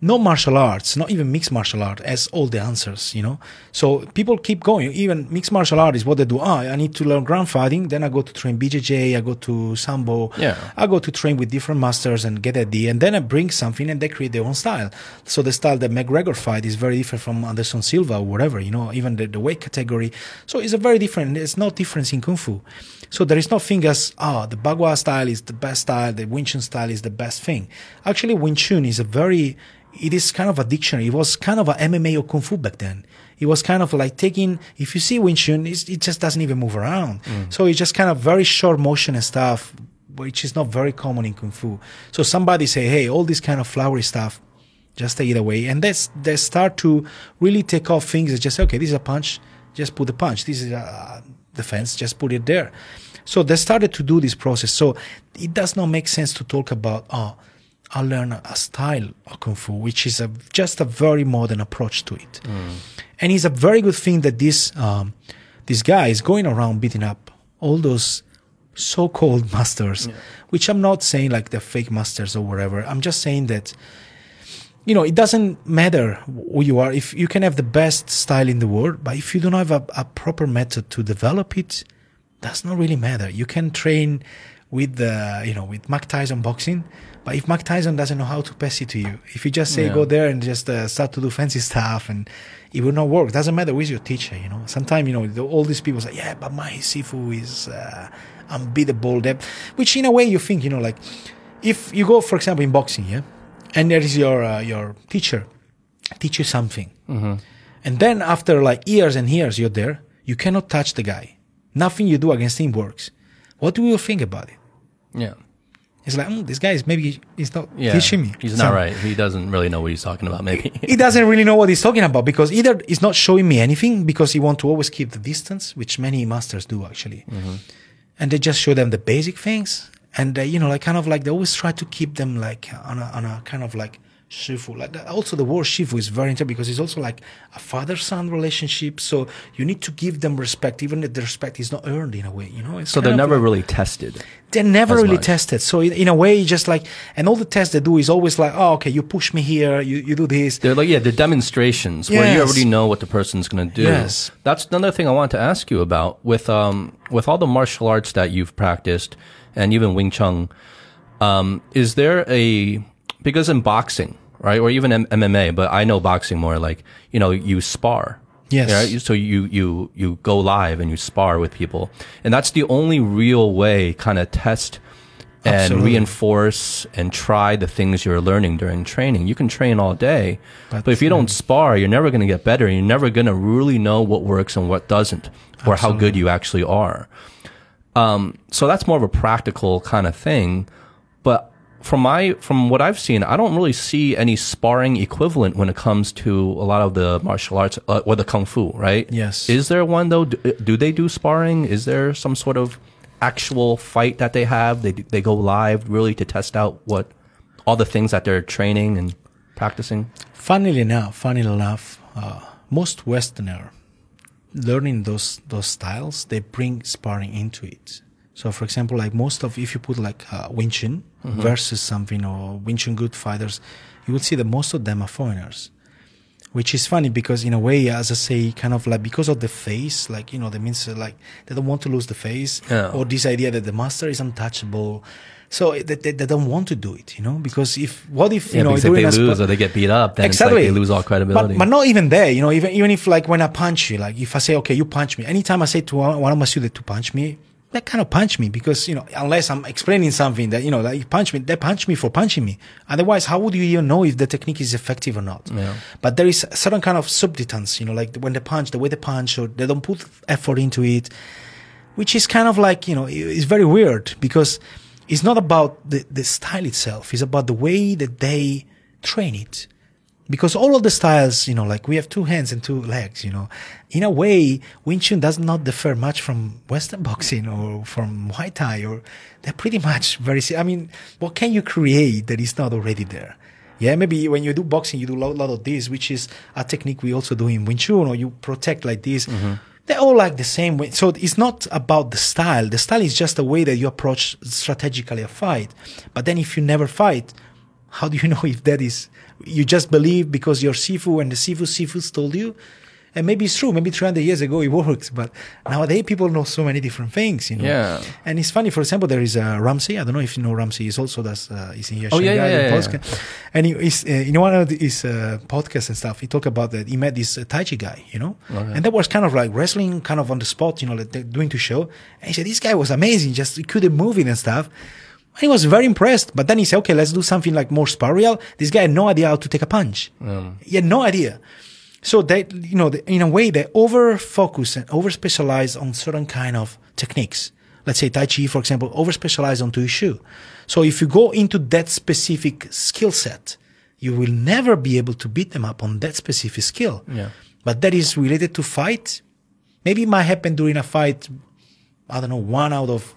no martial arts, not even mixed martial art, has all the answers. You know, so people keep going. Even mixed martial art is what they do. Ah, I need to learn ground fighting. Then I go to train BJJ. I go to sambo. Yeah. I go to train with different masters and get idea, and then I bring something, and they create their own style. So the style that McGregor fight is very different from Anderson Silva or whatever, you know, even the, the weight category. So it's a very different. There's no difference in kung fu. So there is no thing as ah the Bagua style is the best style, the Wing Chun style is the best thing. Actually, Wing Chun is a very it is kind of a dictionary. It was kind of a MMA or kung fu back then. It was kind of like taking, if you see Wing Chun, it's, it just doesn't even move around. Mm. So it's just kind of very short motion and stuff, which is not very common in kung fu. So somebody say, hey, all this kind of flowery stuff, just take it away. And that's, they start to really take off things and just say, okay, this is a punch, just put the punch. This is a defense, just put it there. So they started to do this process. So it does not make sense to talk about, oh, I learn a style of kung fu, which is a, just a very modern approach to it. And it's a very good thing that this um, this guy is going around beating up all those so-called *laughs* masters, which I'm not saying like they're fake masters or whatever. I'm just saying that you know it doesn't matter who you are. If you can have the best style in the world, but if you don't have a, a proper method to develop it, does not really matter. You can train with the you know with Mike Tyson boxing, but if Mike Tyson doesn't know how to pass it to you, if you just say Yeah. go there and just uh, start to do fancy stuff and it will not work. Doesn't matter who's your teacher, you know. Sometimes you know the, all these people say, yeah, but my sifu is uh, unbeatable. Which in a way you think you know like if you go for example in boxing, yeah, and there is your uh, your teacher teach you something, and then after like years and years you're there, you cannot touch the guy. Nothing you do against him works. What do you think about it? Yeah. It's like mm, this guy is maybe he's not Yeah. teaching me. He's So- not right. He doesn't really know what he's talking about, maybe. *laughs* he doesn't really know what he's talking about because either he's not showing me anything because he want to always keep the distance, which many masters do actually, and they just show them the basic things, and they, you know, like kind of like they always try to keep them like on a on a kind of like shifu. Like that. also the word shifu is very interesting because it's also like a father son relationship. So you need to give them respect, even if the respect is not earned in a way. You know, it's so they're never like- really tested. they're never really much. tested. So in, in a way, just like, and all the tests they do is always like, oh, okay, you push me here, you, you do this. They're like, yeah, they're demonstrations where you already know what the person's going to do. Yes. That's another thing I wanted to ask you about with, um, with all the martial arts that you've practiced and even Wing Chun. Um, is there a, because in boxing, right, or even M- MMA, but I know boxing more like, you know, you spar. Yes. Right? So you, you, you go live and you spar with people. And that's the only real way kind of test and Absolutely. reinforce and try the things you're learning during training. You can train all day, but, But, if you don't spar, you're never going to get better. You're never going to really know what works and what doesn't, or how good you actually are. Um, so that's more of a practical kind of thing. But from my from what I've seen, I don't really see any sparring equivalent when it comes to a lot of the martial arts uh, or the kung fu. Right? Yes. Is there one though? Do, do they do sparring? Is there some sort of actual fight that they have, they they go live really to test out what all the things that they're training and practicing. Funnily enough, funnily enough, uh, most Westerner learning those those styles, they bring sparring into it. So, for example, like most of if you put like uh, Wing Chun versus something or Wing Chun good fighters, you will see that most of them are foreigners. Which is funny because in a way, as I say, kind of like because of the face, like you know, that means uh, like they don't want to lose the face, or this idea that the master is untouchable. So they, they, they don't want to do it, you know, because if what if you Yeah, know if they lose or they get beat up, then exactly like they lose all credibility. But, but not even there, you know. Even even if like when I punch you, like if I say okay, you punch me. Anytime I say to one of my students to punch me, they kind of punch me because you know unless I'm explaining something that you know like you punch me, they punch me for punching me. Otherwise, how would you even know if the technique is effective or not? Yeah. But there is a certain kind of subdetance, you know, like when they punch, the way they punch, or they don't put effort into it which is kind of like you know it's very weird because it's not about the, the style itself it's about the way that they train it because all of the styles you know like we have two hands and two legs you know in a way Wing Chun does not differ much from Western *laughs* boxing or from Muay Thai or they're pretty much very I mean what can you create that is not already there yeah, maybe when you do boxing, you do a lot, lot of this, which is a technique we also do in Wing Chun, or you protect like this. Mm-hmm. They're all like the same way. So it's not about the style. The style is just a way that you approach strategically a fight. But then if you never fight, how do you *laughs* know if that is, you just believe because your Sifu and the Sifu Sifus told you? And maybe it's true. Maybe 300 years ago it works, but nowadays people know so many different things, you know. Yeah. And it's funny. For example, there is uh, Ramsey. I don't know if you know Ramsey. He's also does. Uh, he's in here. Oh, yeah, yeah, yeah, yeah. And he is uh, in one of his uh, podcasts and stuff. He talked about that he met this uh, Tai Chi guy, you know, and that was kind of like wrestling, kind of on the spot, you know, like doing to show. And he said this guy was amazing, just he couldn't move it and stuff. And he was very impressed. But then he said, okay, let's do something like more sparreal. This guy had no idea how to take a punch. He had no idea. So they, you know, in a way, they over focus and over specialize on certain kind of techniques. Let's say Tai Chi, for example, over specialize on Tuishou. So if you go into that specific skill set, you will never be able to beat them up on that specific skill. Yeah. But that is related to fight. Maybe it might happen during a fight. I don't know, one out of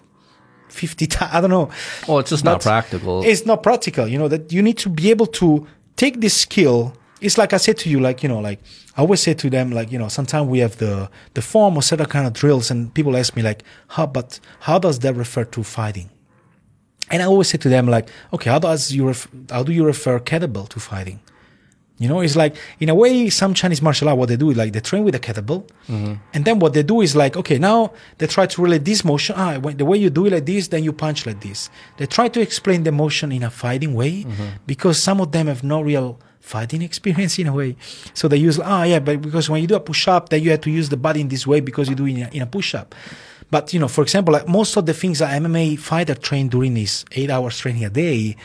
50 times. I don't know. well, it's just not practical. It's not practical. You know, that you need to be able to take this skill. It's like I said to you, like, you know, like I always say to them, like, you know, sometimes we have the, the form or certain kind of drills and people ask me like, how, but how does that refer to fighting? And I always say to them like, okay, how does you, ref- how do you refer kettlebell to fighting? You know, it's like in a way, some Chinese martial art, what they do is like they train with a kettlebell, and then what they do is like, okay, now they try to relate this motion. Ah, when, the way you do it like this, then you punch like this. They try to explain the motion in a fighting way because some of them have no real fighting *laughs* experience in a way. So they use ah yeah, but because when you do a push up, then you have to use the body in this way because you do it in a, in a push up. But you know, for example, like most of the things that MMA fighter train during this eight hours training a day,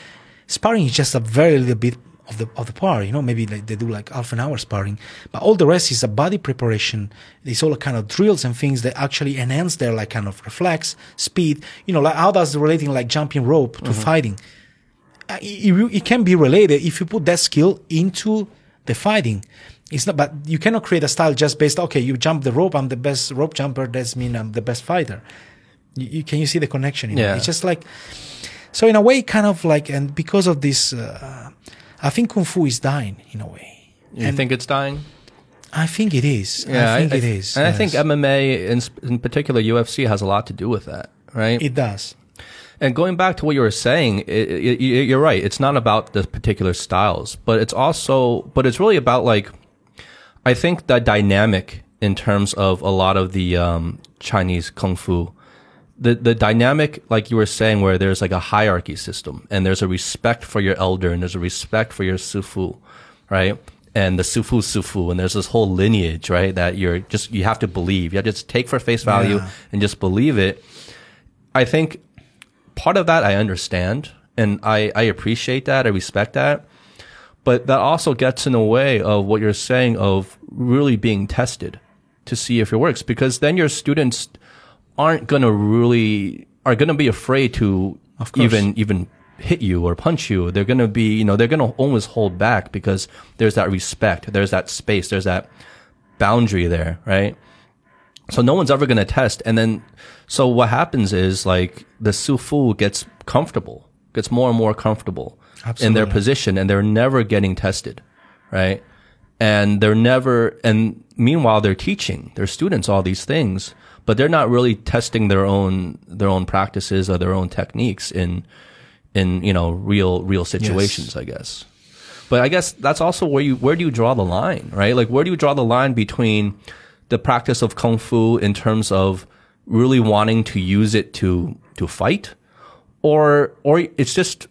sparring is just a very little bit of the of the part. You know, maybe like they do like half an hour sparring, but all the rest is a body preparation. It's all kind of drills and things that actually enhance their like kind of reflex, speed. You know, like how does the relating like jumping rope to fighting? Uh, it, it- can be related if you put that skill into the fighting. It's not, but you cannot create a style just based. Okay, you jump the rope. I'm the best rope jumper. That's mean I'm the best fighter. You, you can you see the connection? it? Yeah. It's just like so in a way, kind of like, and because of this, uh, I think kung fu is dying in a way. you think it's dying? I think it is. Yeah, I think it is. And I think. MMA, in, in particular UFC, has a lot to do with that, right? it does. And going back to what you were saying, it, it- you're right. It's not about the particular styles, but it's also, but it's really about like, I think the dynamic in terms of a lot of the um, Chinese kung fu, the the dynamic, like you were saying, where there's like a hierarchy system, and there's a respect for your elder, and there's a respect for your Sifu, right? And the Sifu Sifu, and there's this whole lineage, right? That you're just you have to believe, you have to just take for face value Yeah. and just believe it. I think part of that I understand and I, I appreciate that. I respect that. But that also gets in the way of what you're saying of really being tested to see if it works because then your students aren't going to really, are going to be afraid to Of course. even, even hit you or punch you. They're going to be, you know, they're going to always hold back because there's that respect. There's that space. There's that boundary there, right? So no one's ever going to test. And then, so what happens is like the Sifu gets comfortable, gets more and more comfortable in their position and they're never getting tested. Right. And they're never, and meanwhile they're teaching their students all these things, but they're not really testing their own, their own practices or their own techniques in, in, you know, real, real situations, I guess. But I guess that's also where you where do you draw the line, right? Like where do you draw the line between the practice of kung fu in terms of really wanting to use it to to fight, or or it's just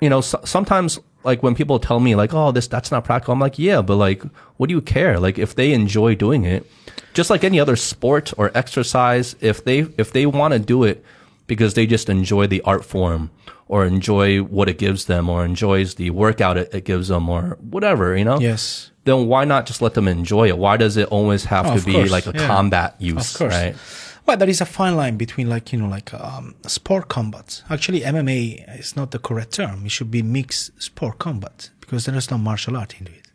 you know so, sometimes like when people tell me like oh this that's not practical, I'm like yeah, but like what do you care? Like if they enjoy doing it, just like any other sport or exercise, if they if they want to do it because they just enjoy the art form or enjoy what it gives them or enjoys the workout it, it gives them or whatever, you know? Yes. Then why not just let them enjoy it? Why does it always have Oh, to be course, like a yeah. combat use, Of course. right? Well, there is a fine line between like, you know, like um, sport combat. Actually, MMA is not the correct term. It should be mixed sport combat because there is no martial art into it.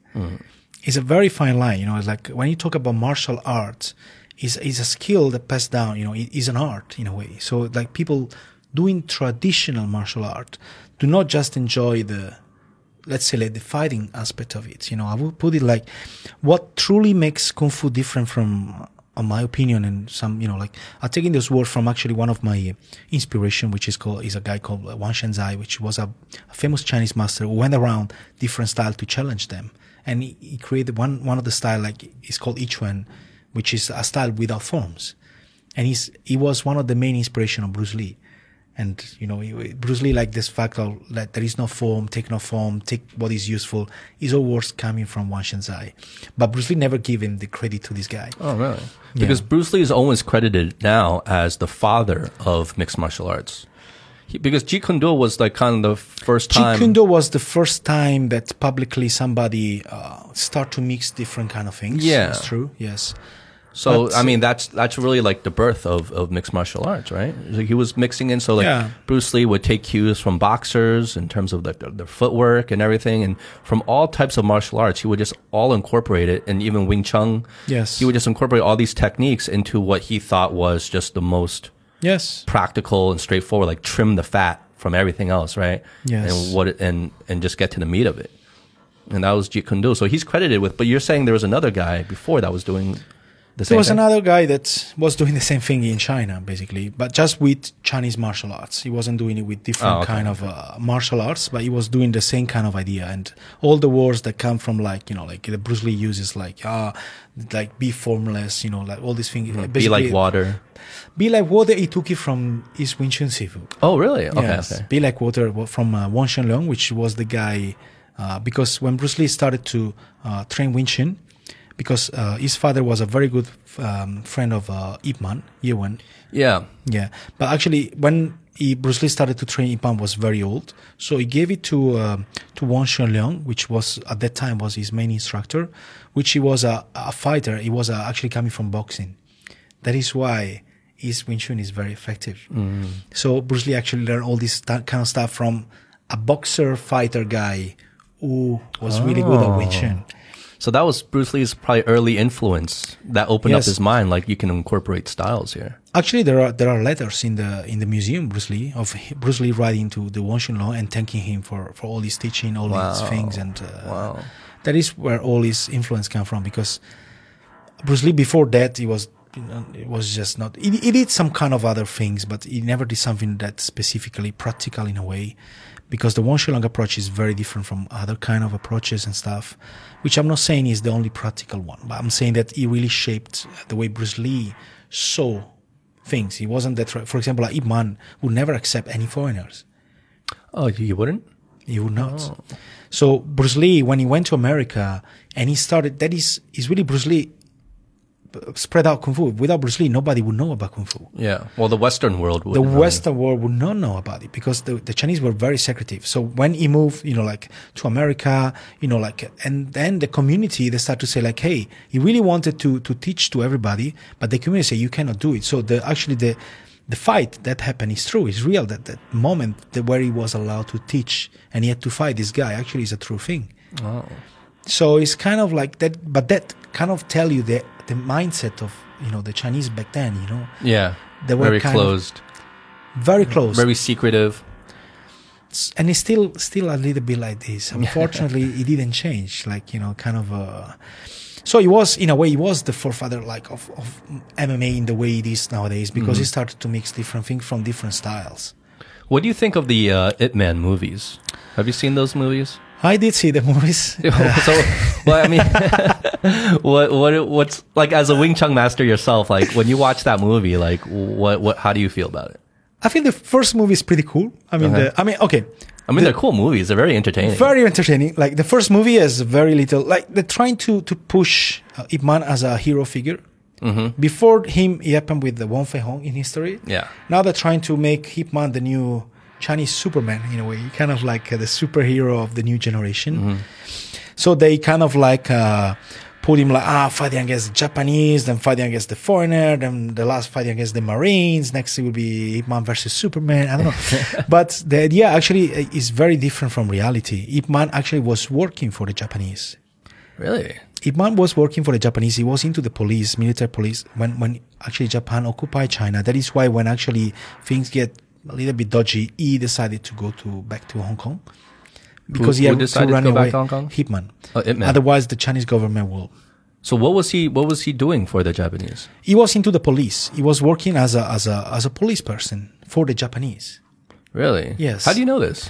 It's a very fine line. You know, it's like when you talk about martial arts, is is a skill that passed down. You know, it is an art in a way. So like people doing traditional martial art do not just enjoy the let's say like the fighting aspect of it. You know, I would put it like what truly makes kung fu different from, my opinion, and some, you know, like I'm taking this word from actually one of my inspiration, which is called is a guy called uh, Wang Xiangzhai, which was a, a famous Chinese master who went around different style to challenge them, and he, he created one one of the style like it's called Yiquan, which is a style without forms, and he's he was one of the main inspiration of Bruce Lee and you know Bruce Lee like this fact of that there is no form, take no form, take what is useful. Is all words coming from Wang Xiangzhai, but Bruce Lee never gave him the credit to this guy. Oh, really? Because Bruce Lee is always credited now as the father of mixed martial arts. He, because Jeet Kune Do was like kind of the first time. Jeet Kune Do was the first time that publicly somebody uh, start to mix different kind of things. Yeah. it's true. Yes, So But- I mean, that's that's really like the birth of, of mixed martial arts, right? Like he was mixing in. So like Yeah. Bruce Lee would take cues from boxers in terms of the, their footwork and everything, and from all types of martial arts, he would just all incorporate it, and even Wing Chun. Yes. he would just incorporate all these techniques into what he thought was just the most yes, practical and straightforward, like trim the fat from everything else, right? Yes. And what and and just get to the meat of it. And that was Jeet Kune Do. So he's credited with. But you're saying there was another guy before that was doing the there was thing? another guy that was doing the same thing in China, basically, but just with Chinese martial arts. He wasn't doing it with different Oh, okay. kind of uh, martial arts, but he was doing the same kind of idea. And all the words that come from like you know, like the Bruce Lee uses, like ah, like be formless, you know, like all these things. Mm-hmm. Be like water. Be like water. He took it from his Wing Chun Sifu. Oh, really? Okay. yes, okay. Be Like Water from uh, Wong Shun Leung, which was the guy, uh, because when Bruce Lee started to uh, train Wing Chun, because uh, his father was a very good um, friend of uh, Ip Man, Ye Wen. Yeah. Yeah, but actually, when he, Bruce Lee started to train, Ip Man was very old, so he gave it to um to Wong Shun Leung, which was at that time was his main instructor, which he was a, a fighter. He was uh, actually coming from boxing. That is why his Wing Chun is very effective. So Bruce Lee actually learned all this kind of stuff from a boxer fighter guy who was really good at Wing Chun. So that was Bruce Lee's probably early influence that opened up his mind. Like you can incorporate styles here. Actually, there are there are letters in the in the museum Bruce Lee of Bruce Lee writing to the Wang Law and thanking him for for all his teaching, all his things, and uh, Wow. that is where all his influence come from. Because Bruce Lee before that he was you know, it was just not he, he did some kind of other things, but he never did something that specifically practical in a way. Because the Wang Long approach is very different from other kind of approaches and stuff, which I'm not saying is the only practical one, but I'm saying that he really shaped the way Bruce Lee saw things. He wasn't that, for example, like Ip Man would never accept any foreigners. Oh, you wouldn't? He would not. Oh. So Bruce Lee, when he went to America and he started, that is, is really Bruce Lee spread out kung fu. Without Bruce Lee, nobody would know about kung fu. Yeah. Well, the Western world would. The Western world would not know about it because the, the Chinese were very secretive. So when he moved, you know, like to America, you know, like, and then the community, they start to say like, hey, he really wanted to, to teach to everybody, but the community say you cannot do it. So the, actually the, the fight that happened is true. is real. That, that moment that where he was allowed to teach and he had to fight this guy actually is a true thing. Oh. So it's kind of like that, but that kind of tell you the the mindset of you know the Chinese back then. You know, Yeah. They were very kind of closed, very close, very secretive. and it's still still a little bit like this. Unfortunately, it didn't change. Like you know, kind of. Uh, so it was in a way, it was the forefather like of, of MMA in the way it is nowadays because Mm-hmm. he started to mix different things from different styles. What do you think of the uh, Ip Man movies? Have you seen those movies? I did see the movies. *laughs* so, well, I mean, *laughs* what, what, what's like as a Wing Chun master yourself? Like when you watch that movie, like what, what, how do you feel about it? I think the first movie is pretty cool. I mean, Okay. the, I mean, okay, I mean, they're cool movies. They're very entertaining. very entertaining. Like the first movie has very little. Like they're trying to to push uh, Ip Man as a hero figure. Mm-hmm. Before him, it happened with the Wong Fei Hung in history. Yeah. Now they're trying to make Ip Man the new Chinese Superman in a way, kind of like uh, the superhero of the new generation. Mm-hmm. So they kind of like uh, put him like ah fighting against the Japanese, then fighting against the foreigner, then the last fighting against the Marines. Next it will be Ip Man versus Superman. I don't know, *laughs* but the idea actually uh, is very different from reality. Ip Man actually was working for the Japanese. Really? Ip Man was working for the Japanese. He was into the police, military police, when, when actually Japan occupied China. That is why when actually things get a little bit dodgy, he decided to go to back to Hong Kong. Because Who- he who had decided to to run back away. to Hong Kong? Ip Man. Oh, Ip Man. Otherwise, the Chinese government will. So what was he? What was he doing for the Japanese? He was into the police. He was working as a as a as a police person for the Japanese. Really? Yes. How do you know this?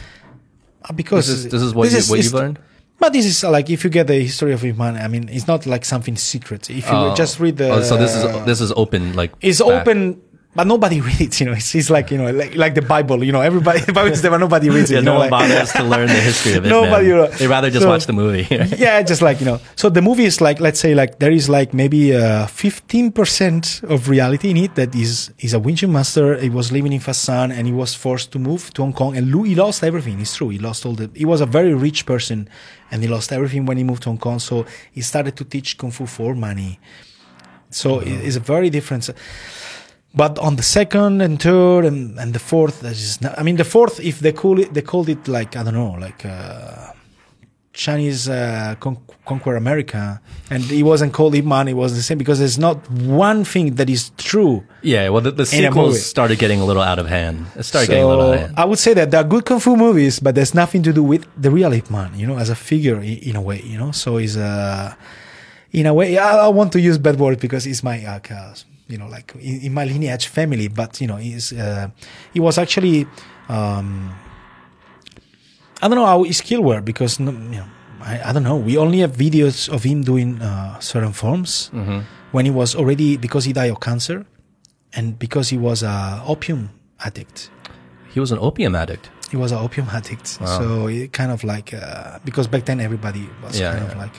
Uh, Because This is, this is what you, what is- you've learned. But this is like if you get the history of Ip Man, I mean, it's not like something secret. If you Oh. just read the, Oh, so this is this is open like it's back. open, but nobody *laughs* reads it. You know, it's, it's like you know, like, like the Bible. You know, everybody the Bible is there, but nobody reads it. Yeah, you no know, one like- bothers to *laughs* learn the history of it. Nobody, man. uh, They rather just so- watch the movie. *laughs* yeah, just like you know. So the movie is like, let's say, like there is like maybe uh, fifteen percent of reality in it that is is a Wing Chun master. He was living in Foshan and he was forced to move to Hong Kong and he lost everything. It's true. He lost all the. He was a very rich person and he lost everything when he moved to Hong Kong. So he started to teach kung fu for money. So it- it's a very different. But on the second and third and, and the fourth, not, I mean, the fourth, if they call it, they called it like I don't know, like uh, Chinese uh, con- conquer America, and it wasn't called Ip Man. It was the same because there's not one thing that is true. yeah, well, the, the In a sequels started getting a little out of hand. It started getting a little out of hand. I would say that there are good kung fu movies, but there's nothing to do with the real Ip Man, you know, as a figure i- in a way, you know. So it's uh, in a way, I, I want to use bad word because it's my, uh, you know, like in, in my lineage family, but you know, he's, uh, he was actually, um, I don't know how his skill were because, you know, I, I don't know. We only have videos of him doing uh, certain forms Mm-hmm. when he was already because he died of cancer and because he was a opium addict. He was an opium addict. He was an opium addict, Wow. so it kind of like uh, because back then everybody was Yeah, kind of like.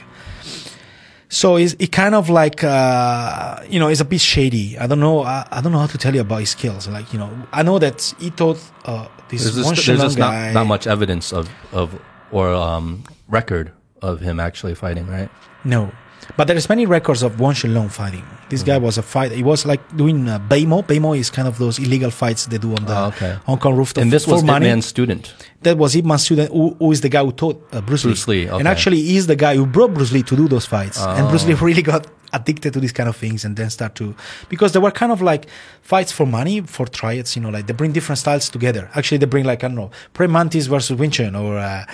So it's it kind of like uh, you know it's a bit shady. I don't know. I, I don't know how to tell you about his skills. Like you know, I know that he taught uh, this There's one just, there's just guy. not, not much evidence of of or um, record of him actually fighting, right? No, but there is many records of Wong Shun Leung fighting. This Mm-hmm. guy was a fight. He was like doing uh, Beimo. Beimo is kind of those illegal fights they do on the Oh, okay. Hong Kong rooftop And this was Ip. Man's student. that was Ip Man's student who, who is the guy who taught uh, Bruce, Bruce Lee, okay. And actually, he's the guy who brought Bruce Lee to do those fights. And Bruce Lee Oh. *laughs* really got addicted to these kind of things and then start to because they were kind of like fights for money for triads you know like they bring different styles together actually they bring like i don't know prey mantis versus Wing Chun or uh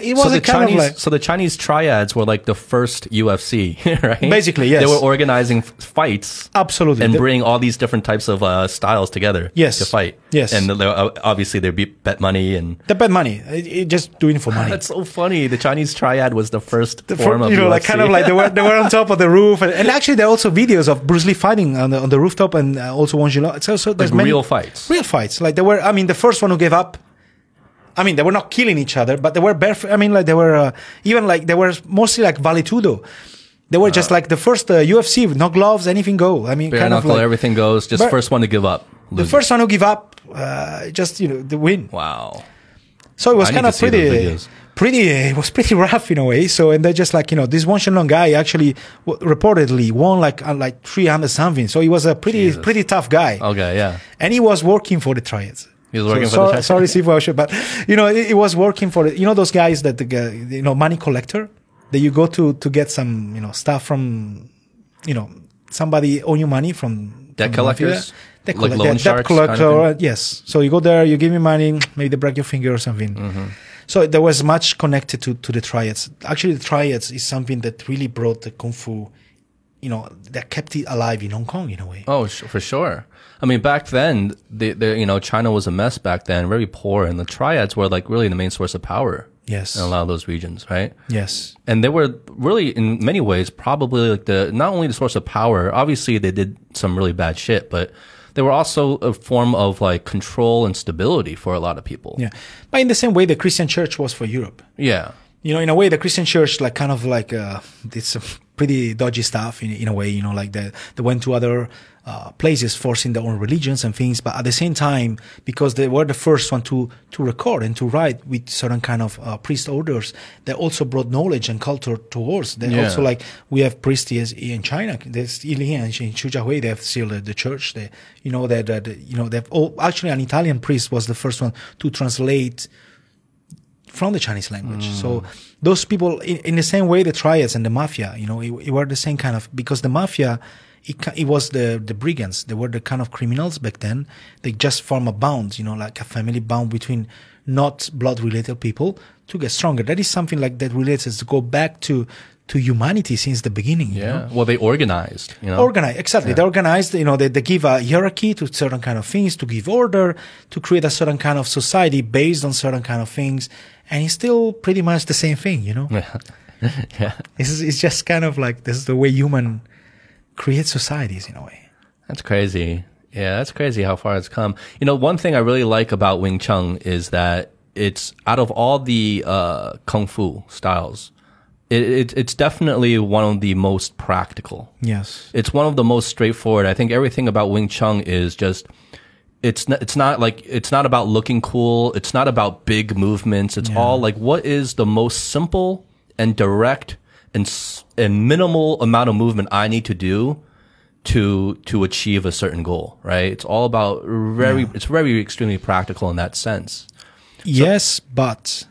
it was So a kind Chinese, of like so the Chinese triads were like the first UFC, *laughs* right? Basically, yes. They were organizing fights absolutely and The- bring all these different types of uh, styles together Yes. to fight. Yes. and they're, uh, obviously they be bet money and they bet money it, it just doing for money that's so funny. The Chinese triad was the first The form fir- of you know, like kind of like they were they were on top of the roof, and, and actually there are also videos of Bruce Lee fighting on the on the rooftop, and uh, also Wang Jilo. So, so there's Like many real fights. real fights. Like they were. I mean, the first one who gave up. I mean, they were not killing each other, but they were barefoot. I mean, like they were uh, even like they were mostly like vale tudo. They were just like the first uh, UFC, with no gloves, anything go. I mean, bare kind of knuckle, like everything goes. Just first one to give up. the first one who give up, uh, just you know, the win. Wow. So it was I kind of pretty. Pretty. *laughs* It was pretty rough in a way. So and they're just like you know this one Shenlong guy actually w- reportedly won like uh, like three hundred something. So he was a pretty Jesus. pretty tough guy, Okay, yeah. and he was working for the triads. He was working so, for the triads. Sorry, Steve Welsh, but you know it, it was working for you know those guys that the you know money collector that you go to to get some you know stuff from you know somebody owe you money from Debt collectors? Debt, Like debt- debt kind of collector. yes. So you go there, you give me money, maybe they break your finger or something. Mm-hmm. So there was much connected to, to the triads. Actually, the triads is something that really brought the kung fu, you know, that kept it alive in Hong Kong in a way. Oh, for sure. I mean, back then, the, the, you know, China was a mess back then, very poor, and the triads were like really the main source of power Yes. in a lot of those regions, right? Yes. And they were really, in many ways, probably like the not only the source of power. Obviously, they did some really bad shit, but they were also a form of like control and stability for a lot of people. Yeah. But in the same way, the Christian church was for Europe. Yeah. you know, in a way, the Christian church, like, kind of like, uh, did some pretty dodgy stuff in, in a way, you know, like they, they went to other, uh, places forcing their own religions and things. But at the same time, because they were the first one to, to record and to write with certain kind of, uh, priest orders, they also brought knowledge and culture towards. They Yeah. also like, we have priests in China. There's here in Xujiahui, they have still the, the church. They, you know, that, that, you know, they've, oh, actually an Italian priest was the first one to translate from the Chinese language. So those people, in, in the same way, the triads and the mafia, you know, it, it were the same kind of because the mafia, it, it was the the brigands. They were the kind of criminals back then. They just form a bond, you know, like a family bond between not blood related people to get stronger. That is something like that relates us to go back to to humanity since the beginning. you know? Yeah. Well, they organized, you know. Organize exactly. They organized. You know, they, they give a hierarchy to certain kind of things, to give order, to create a certain kind of society based on certain kind of things, and it's still pretty much the same thing. You know, *laughs* yeah. *laughs* yeah. it's it's just kind of like this is the way human create societies in a way. That's crazy. Yeah, that's crazy how far it's come. You know, one thing I really like about Wing Chun is that it's out of all the uh, kung fu styles, it, it, it's definitely one of the most practical. Yes. It's one of the most straightforward. I think everything about Wing Chun is just it's not, it's not like it's not about looking cool. It's not about big movements. It's all like what is the most simple and direct and and minimal amount of movement I need to do to to achieve a certain goal, right? It's all about very it's very extremely practical in that sense. yes, but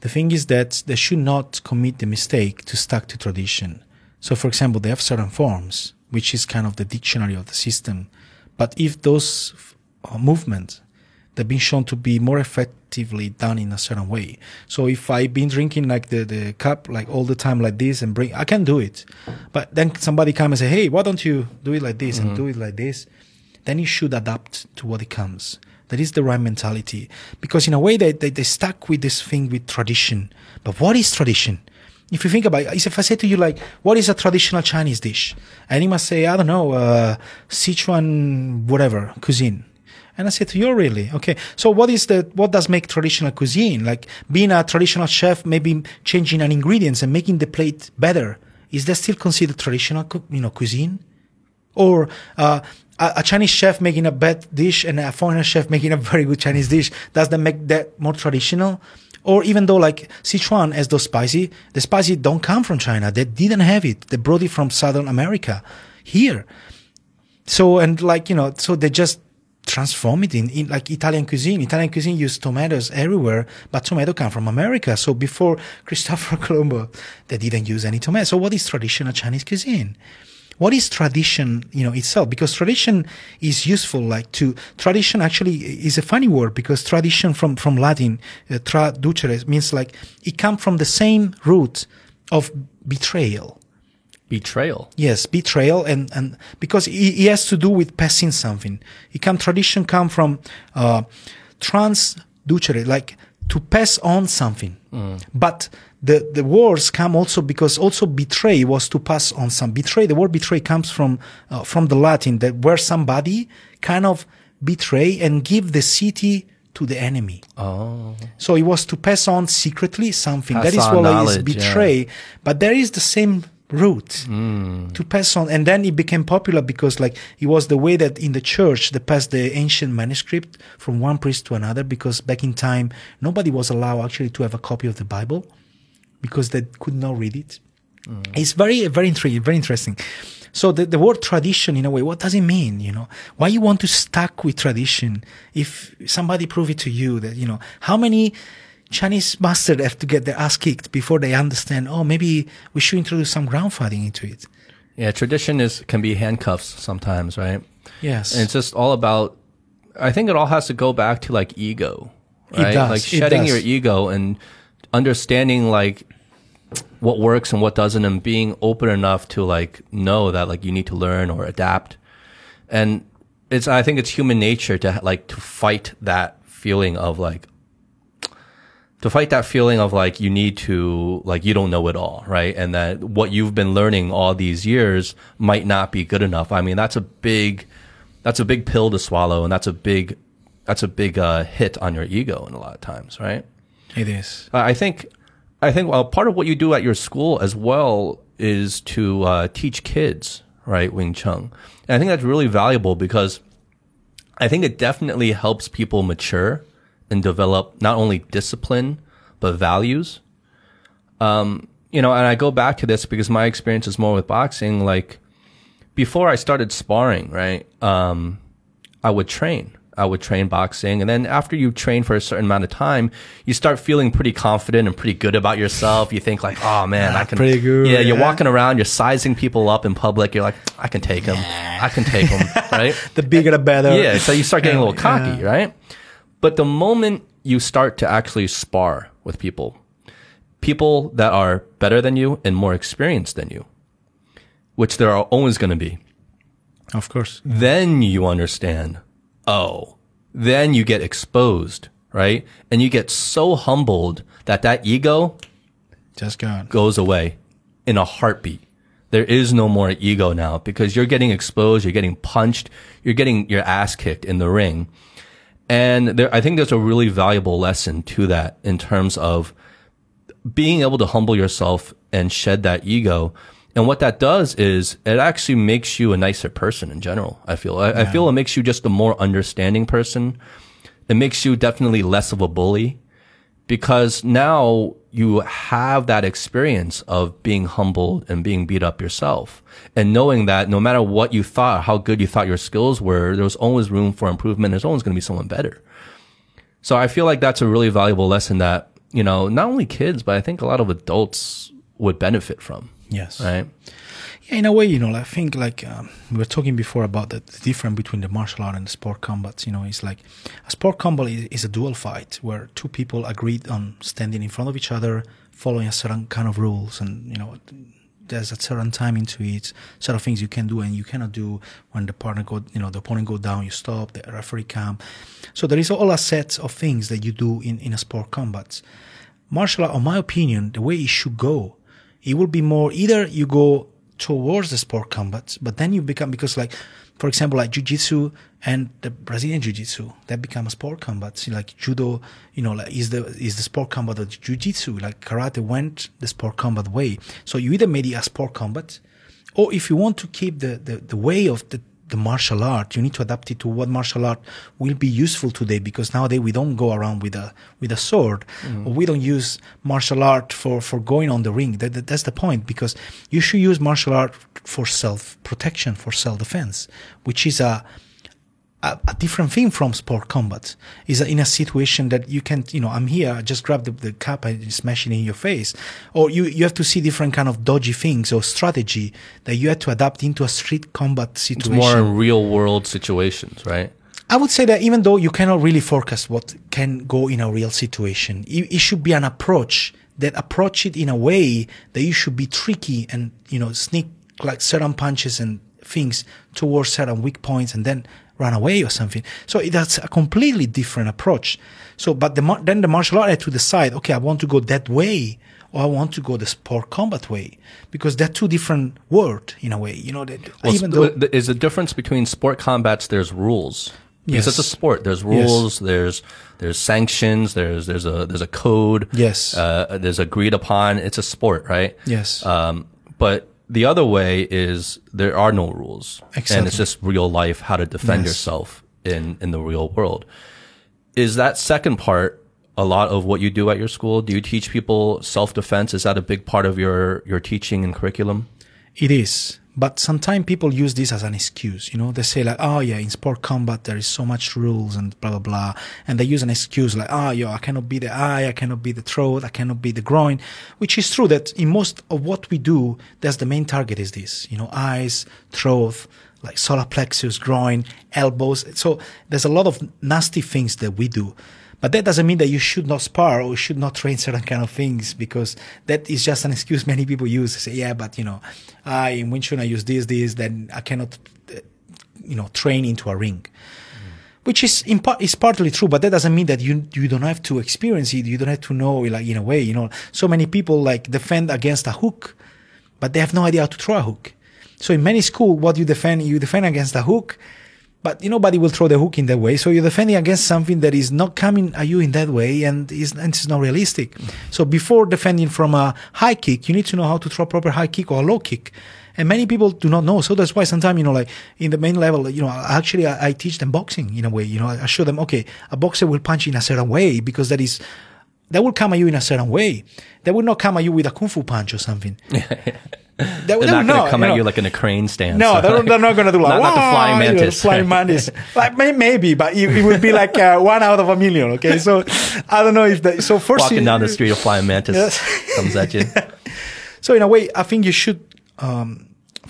the thing is that they should not commit the mistake to stuck to tradition. So, for example, they have certain forms, which is kind of the dictionary of the system. But if those uh, movements they've been shown to be more effectively done in a certain way. So if I've been drinking like the, the cup like all the time like this and bring I can do it. But then somebody come and say, Hey, why don't you do it like this and do it like this? Then you should adapt to what it comes. That is the right mentality. Because in a way they, they, they stuck with this thing with tradition. But what is tradition? If you think about it, if I say to you like, what is a traditional Chinese dish? And you must say, I don't know, uh, Sichuan, whatever, cuisine. And I said to you, "Oh, really? Okay. So what is the, what does make traditional cuisine? Like being a traditional chef, maybe changing an ingredients and making the plate better. Is that still considered traditional, you know, cuisine? Or, uh, a, a Chinese chef making a bad dish and a foreigner chef making a *laughs* very good Chinese dish. Does that make that more traditional? Or even though like Sichuan has those spicy, the spicy don't come from China. They didn't have it. They brought it from Southern America here. So and like you know, so they just transform it in, in like Italian cuisine. Italian cuisine use tomatoes everywhere, but tomato come from America. So before *laughs* Christopher Colombo, they didn't use any tomato. So what is traditional Chinese cuisine? What is tradition, you know, itself? Because tradition is useful, like to, tradition actually is a funny word because tradition from, from Latin, uh, traducere means like, it comes from the same root of betrayal. Betrayal. Yes, betrayal and, and because it, it has to do with passing something. It can tradition come from uh, transducere, like to pass on something. But the the words come also because also betray was to pass on some betray. The word betray comes from uh, from the Latin that where somebody kind of betray and give the city to the enemy. Oh. So it was to pass on secretly something. Pass that is what is knowledge, yeah. betray. But there is the same root mm. to pass on. And then it became popular because like it was the way that in the church they passed the ancient manuscript from one priest to another because back in time nobody was allowed actually to have a copy of the Bible because they could not read it. Mm. It's very, very intriguing, very interesting. So the, the word tradition, in a way, what does it mean? You know, why you want to stuck with tradition? If somebody prove it to you that, you know, how many Chinese masters have to get their ass kicked before they understand, oh, maybe we should introduce some ground fighting into it. Yeah, tradition is can be handcuffs sometimes, right? Yes. And it's just all about. I think it all has to go back to like ego, It right? does, Like it shedding does. your ego and understanding like what works and what doesn't, and being open enough to like know that like you need to learn or adapt. And it's I think it's human nature to like to fight that feeling of like to fight that feeling of like you need to like you don't know it all right? And that what you've been learning all these years might not be good enough. I mean that's a big that's a big pill to swallow and that's a big that's a big uh, hit on your ego in a lot of times right? It is. I think i think well, part of what you do at your school as well is to uh, teach kids right wing chun. And i think that's really valuable because i think it definitely helps people mature and develop not only discipline but values. Um, you know, and I go back to this because my experience is more with boxing. Like before I started sparring, right? Um, I would train. I would train boxing, and then after you train for a certain amount of time, you start feeling pretty confident and pretty good about yourself. You think like, "Oh man, I can." pretty good, Yeah, you're yeah. walking around, you're sizing people up in public. You're like, "I can take them. I can take them." *laughs* right? The bigger the better. Yeah, so you start getting a little Yeah. cocky, right? But the moment you start to actually spar with people, people that are better than you and more experienced than you, which there are always going to be, Of course. then you understand, oh, then you get exposed, right? And you get so humbled that that ego Just gone. goes away in a heartbeat. There is no more ego now because you're getting exposed, you're getting punched, you're getting your ass kicked in the ring. And there, I think there's a really valuable lesson to that in terms of being able to humble yourself and shed that ego. And what that does is it actually makes you a nicer person in general. I feel, I, I feel it makes you just a more understanding person. It makes you definitely less of a bully because now you have that experience of being humbled and being beat up yourself and knowing that no matter what you thought, how good you thought your skills were, there was always room for improvement. There's always going to be someone better. So I feel like that's a really valuable lesson that, you know, not only kids, but I think a lot of adults would benefit from. Yes. Right. Yeah, in a way, you know, I think like um, we were talking before about the, the difference between the martial art and the sport combats. You know, it's like a sport combat is, is a dual fight where two people agreed on standing in front of each other, following a certain kind of rules, and you know, there's a certain timing to it, certain things you can do and you cannot do. When the partner go, you know, the opponent go down, you stop. The referee come. So there is all a set of things that you do in in a sport combat. Martial art, in my opinion, the way it should go, it will be more either you go towards the sport combat, but then you become because like for example like jiu-jitsu and the Brazilian jiu-jitsu that become a sport combat. Like judo, you know, like is the is the sport combat of jiu-jitsu. Like karate went the sport combat way. So you either made it a sport combat, or if you want to keep the, the, the way of the the martial art, you need to adapt it to what martial art will be useful today. Because nowadays we don't go around with a with a sword, or we don't use martial art for, for going on the ring. That, that- that's the point. Because you should use martial art for self protection, for self defense, which is a a, a different thing from sport combat is in a situation that you can't, you know i'm here I just grab the, the cup and smash it in your face or you you have to see different kind of dodgy things or strategy that you have to adapt into a street combat situation. It's more in real world situations, right? I would say that even though you cannot really forecast what can go in a real situation, it, it should be an approach that approach it in a way that you should be tricky and you know sneak like certain punches and things towards certain weak points and then run away or something. So that's a completely different approach. So, but the then the martial art had to decide, okay, I want to go that way or I want to go the sport combat way because they're two different worlds in a way. You know, that Well, even though is the difference between sport combats? There's rules because Yes. it's a sport. There's rules. Yes. There's there's sanctions. There's there's a there's a code. Yes. Uh, there's agreed upon. It's a sport, right? Yes. Um, but the other way is there are no rules, and it's just real life, how to defend Yes. yourself in in the real world. Is that second part a lot of what you do at your school? Do you teach people self defense? Is that a big part of your your teaching and curriculum? It is, But sometimes people use this as an excuse. You know, they say like, "Oh yeah, in sport combat there is so much rules and blah blah blah," and they use an excuse like, ah, "Oh yeah, I cannot be the eye, I cannot be the throat, I cannot be the groin," which is true that in most of what we do, that's the main target is this. You know, eyes, throat, like solar plexus, groin, elbows. So there's a lot of nasty things that we do. But that doesn't mean that you should not spar or should not train certain kind of things because that is just an excuse many people use. They say, yeah, but you know, I in Wing Chun I use this, this, then I cannot, uh, you know, train into a ring. Which is in part is partly true, but that doesn't mean that you you don't have to experience it. You don't have to know, like in a way, you know. So many people like defend against a hook, but they have no idea how to throw a hook. So in many school, what you defend, you defend against a hook, but nobody will throw the hook in that way. So you're defending against something that is not coming at you in that way and is and it's not realistic. So before defending from a high kick, you need to know how to throw a proper high kick or a low kick. And many people do not know. So that's why sometimes, you know, like in the main level, you know, actually I, I teach them boxing in a way, you know, I show them, okay, a boxer will punch in a certain way because that is, that will come at you in a certain way. They will not come at you with a kung fu punch or something. *laughs* They, They're not going to come you at you like in a crane stance. No, they're, they're not going to do like *laughs* Not- not the flying you know, mantis. flying *laughs* mantis. like may, maybe, but it, it would be like uh, one out of a million. Okay, so I don't know if that. So first, Walking you- down the street, a flying mantis Yes. comes at you. *laughs* So in a way, I think you should um,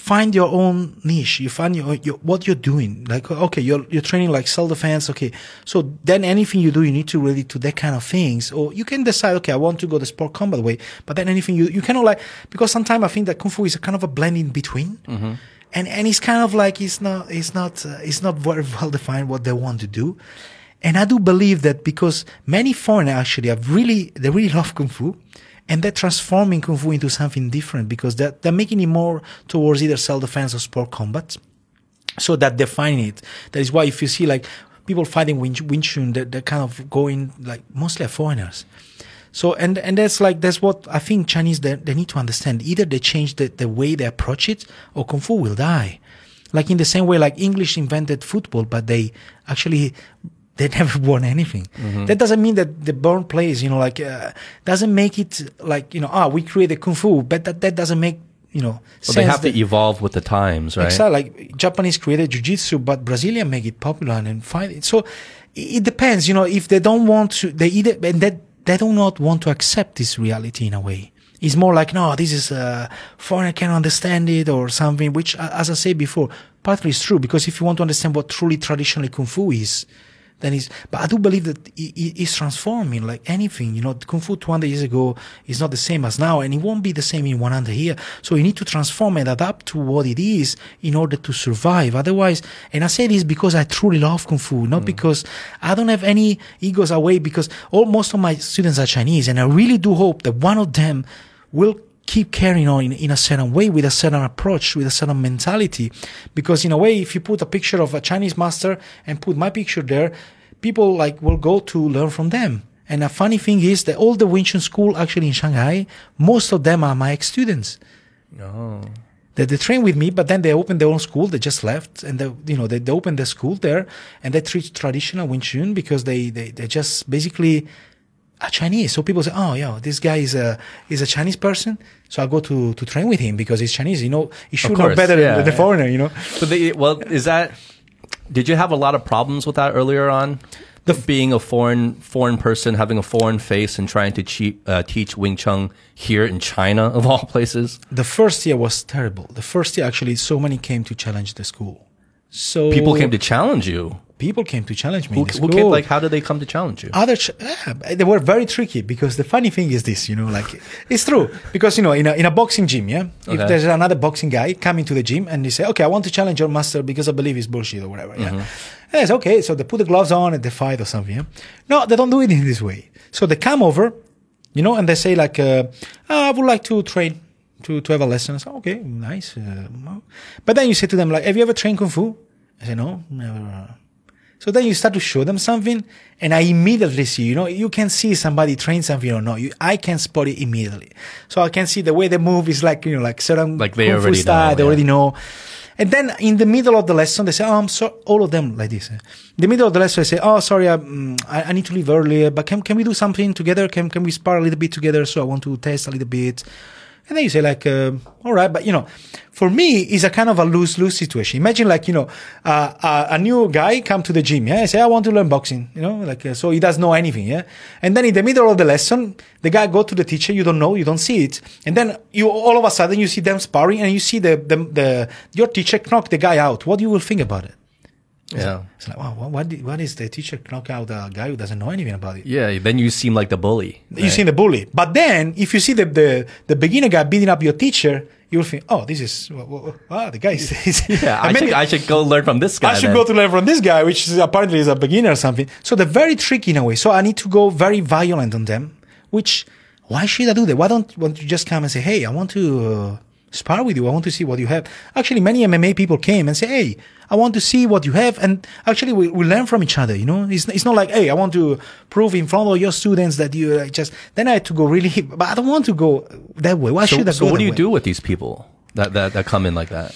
find your own niche. You find your, your what you're doing. Like okay, you're you're training like self defense. Okay, so then anything you do, you need to really to that kind of things. Or you can decide, okay, I want to go the sport combat way. But then anything you you cannot like because sometimes I think that kung fu is a kind of a blend in between. And and it's kind of like it's not it's not uh, it's not very *laughs* well defined what they want to do. And I do believe that because many foreigners actually have really, they really love Kung Fu and they're transforming Kung Fu into something different because they're, they're making it more towards either self-defense or sport combat. So that define it. That is why if you see like people fighting Wing, Wing Chun, they're, they're kind of going like mostly foreigners. So and and that's like that's what I think Chinese they, they need to understand. Either they change the, the way they approach it, or Kung Fu will die. Like in the same way, like English invented football, but they actually they never *laughs* won anything. Mm-hmm. That doesn't mean that the born plays, you know, like uh, doesn't make it like you know, ah, we created Kung Fu, but that that doesn't make you know Well, they have that- to evolve with the times, right? Exactly. Like Japanese created jujitsu, but Brazilian make it popular and find it. So it it depends, you know, if they don't want to, they either, and that they do not want to accept this reality in a way. It's more like, no, this is, uh, foreigner can't understand it or something, which, as I said before, partly is true because if you want to understand what truly traditionally Kung Fu is, then it's, but I do believe that it, it is transforming like anything, you know, Kung Fu 200 years ago is not the same as now and it won't be the same in 100 years. So you need to transform and adapt to what it is in order to survive. Otherwise, and I say this because I truly love Kung Fu, not mm. because I don't have any egos away because all, most of my students are Chinese and I really do hope that one of them will keep carrying on in, in a certain way with a certain approach with a certain mentality because in a way if you put a picture of a chinese master and put my picture there people like will go to learn from them and a funny thing is that all the Wing Chun school actually in Shanghai, most of them are my ex-students. Oh. They, they train with me, but then they opened their own school. They just left, and they, you know they, they opened their school there, and they treat traditional Wing Chun because they they they just basically are Chinese. So people say, "Oh, yeah, this guy is a is a Chinese person." So I go to to train with him because he's Chinese. You know, he should know better yeah, than the yeah. foreigner. You know, But they, well, is that? Did you have a lot of problems with that earlier on? The- being a foreign foreign person, having a foreign face, and trying to cheat, uh, teach Wing Chun here in China of all places. the first year was terrible. The first year actually, so many came to challenge the school. So People came to challenge you. People came to challenge me. Who, who came? Like, how did they come to challenge you? other ch- yeah, they were very tricky because the funny thing is this you know like it's true because you know in a, in a boxing gym yeah if there's another boxing guy coming to the gym and they say okay i want to challenge your master because i believe he's bullshit or whatever yeah Mm-hmm. and it's okay so they put the gloves on and they fight or something yeah? no they don't do it in this way so they come over you know and they say like uh, "Ah, i would like to train to, to have a lesson okay nice uh, well." but then you say to them like have you ever trained kung fu i say no never so then you start to show them something, and I immediately see, you know, you can see somebody train something or not. You, I can spot it immediately. So I can see the way they move is like, you know, like certain Like they already style, know, they yeah. already know. And then in the middle of the lesson, they say, oh, I'm so, all of them like this. eh. In the middle of the lesson, they say, oh, sorry, I, mm, I, I need to leave earlier, but can, can we do something together? Can, can we spar a little bit together? So I want to test a little bit. And then you say like, uh, all right, but you know, for me, it's a kind of a lose lose situation. Imagine like you know, uh, uh, a new guy come to the gym. Yeah, I say I want to learn boxing. You know, like uh, so he doesn't know anything. Yeah, and then in the middle of the lesson, the guy go to the teacher. You don't know, you don't see it, and then you all of a sudden you see them sparring, and you see the the, the your teacher knock the guy out. What do you will think about it? Yeah. It's like, wow, what, what, is the teacher knock out a guy who doesn't know anything about it? Yeah. Then you seem like the bully. You seem the bully. But then, if you see the, the, the beginner guy beating up your teacher, you'll think, oh, this is, wow, the guy is, *laughs* is Yeah. I, mean, should, I should go learn from this guy. I should then. go to learn from this guy, which is apparently is a beginner or something. So they're very tricky in a way. So I need to go very violent on them, which, why should I do that? Why don't, why don't you just come and say, hey, I want to uh, spar with you. I want to see what you have. Actually, many MMA people came and say, hey, I want to see what you have. And actually, we, we learn from each other, you know? It's, it's not like, hey, I want to prove in front of your students that you uh, just, then I had to go really, *laughs* but I don't want to go that way. Why So, should I go? so go what do you way? do with these people that, that, that come in like that?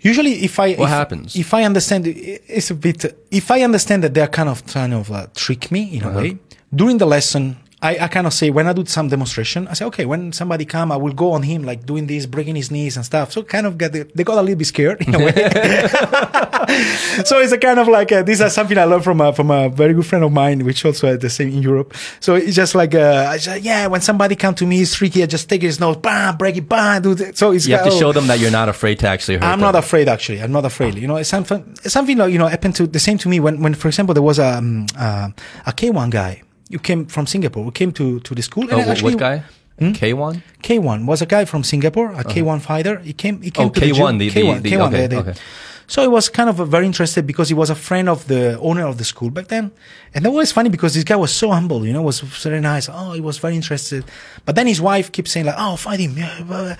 Usually, if I What if, happens? if I understand, it's a bit. If I understand that they're kind of trying to uh, trick me in a Uh-huh. way during the lesson, I, I kind of say when I do some demonstration, I say okay, when somebody come, I will go on him like doing this, breaking his knees and stuff. So kind of get the, they got a little bit scared in a way. *laughs* so it's a kind of like uh, this is something I learned from a, from a very good friend of mine, which also had the same in Europe. So it's just like uh, just, yeah, when somebody come to me, it's tricky. I just take his nose, bam, break it, bam, do that. So it's You have to oh, show them that you're not afraid to actually hurt I'm them. not afraid actually. I'm not afraid. You know, it's something, it's something like, you know, happened to the same to me when, when, for example, there was a, um, uh, a K1 guy. You came from Singapore. We came to, to the school. Oh, and actually, what guy? K1? K1 was a guy from Singapore, a K1 fighter. He came, he came Oh, to the K1, the- the- K1, the- K1, okay, okay. So he was kind of very interested because he was a friend of the owner of the school back then. And that was funny because this guy was so humble, you know, was very nice. Oh, he was very interested. But then his wife keeps saying like, oh, fight him. Yeah, blah, blah.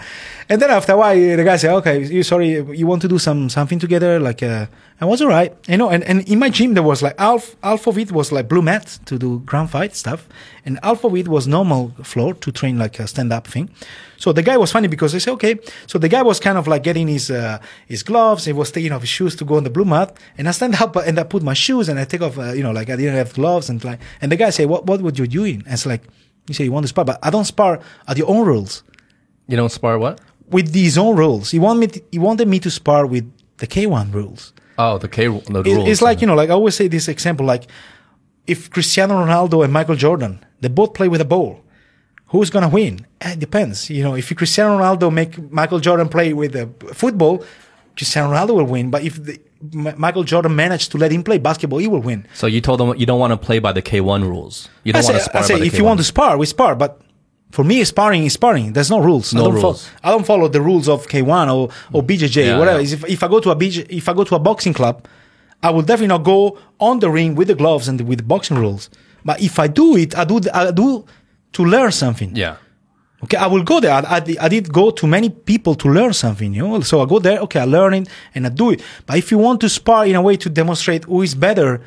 And then after a while, the guy said, okay, you sorry, you want to do some, something together? Like, uh, I was all right. You know, and, and in my gym, there was like half, half of it was like blue mat to do ground fight stuff. And half of it was normal floor to train like a stand up thing. So the guy was funny because I said, okay. So the guy was kind of like getting his, uh, his gloves. He was taking off his shoes to go on the blue mat. And I stand up and I put my shoes and I take off, uh, you know, like I didn't have gloves and like, and the guy said, what, what would you doing? And it's like, you say you want to spar, but I don't spar at your own rules You don't spar what? with these own rules. He want me, to, he wanted me to spar with the K1 rules. Oh, the K the It- rules. It's like, you know, like I always say this example, like if Cristiano Ronaldo and Michael Jordan, they both play with a ball, who's going to win? Eh, It depends. You know, if Cristiano Ronaldo make Michael Jordan play with a football, Cristiano Ronaldo will win. But if the, M- Michael Jordan managed to let him play basketball, he will win. So you told them you don't want to play by the K1 rules. You don't I want say, to spar I say by the if K1. you want to spar, we spar. But for me, sparring is sparring. There's no rules. No I don't rules. Follow, I don't follow the rules of K1 or, or BJJ, Yeah, whatever. yeah. If, if I go to a BJ, if I go to a boxing club, I will definitely not go on the ring with the gloves and with boxing rules. But if I do it, I do I do to learn something. yeah. Okay, I will go there. I, I, I did go to many people to learn something, you know. So I go there. Okay, I learn it and I do it. But if you want to spar in a way to demonstrate who is better,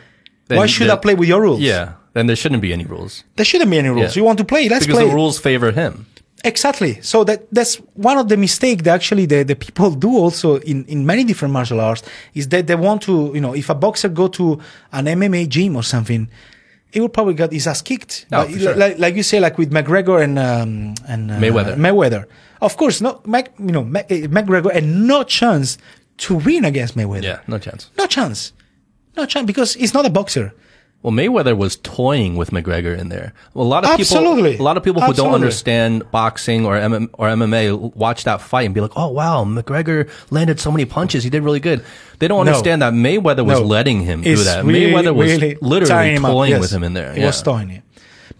Then why should the- I play with your rules? Yeah. Then there shouldn't be any rules. There shouldn't be any rules. Yeah. You want to play? Let's Because play. the rules favor him. Exactly. So that that's one of the mistake that actually the, the people do also in, in many different martial arts is that they want to, you know, if a boxer go to an MMA gym or something, he will probably get his ass kicked. Oh, But for sure. like, like you say, like with McGregor and um, and uh, Mayweather. Mayweather. Of course, no, Mac, you know, Mac, eh, McGregor had no chance to win against Mayweather. Yeah. No chance. No chance. No chance because he's not a boxer. Well, Mayweather was toying with McGregor in there. A lot of Absolutely. people, a lot of people who don't understand boxing or MM, or MMA watch that fight and be like, "Oh wow, McGregor landed so many punches. He did really good." They don't No. understand that Mayweather was No. letting him do that. really, Mayweather was really literally toying Yes. with him in there. He yeah. was toying him.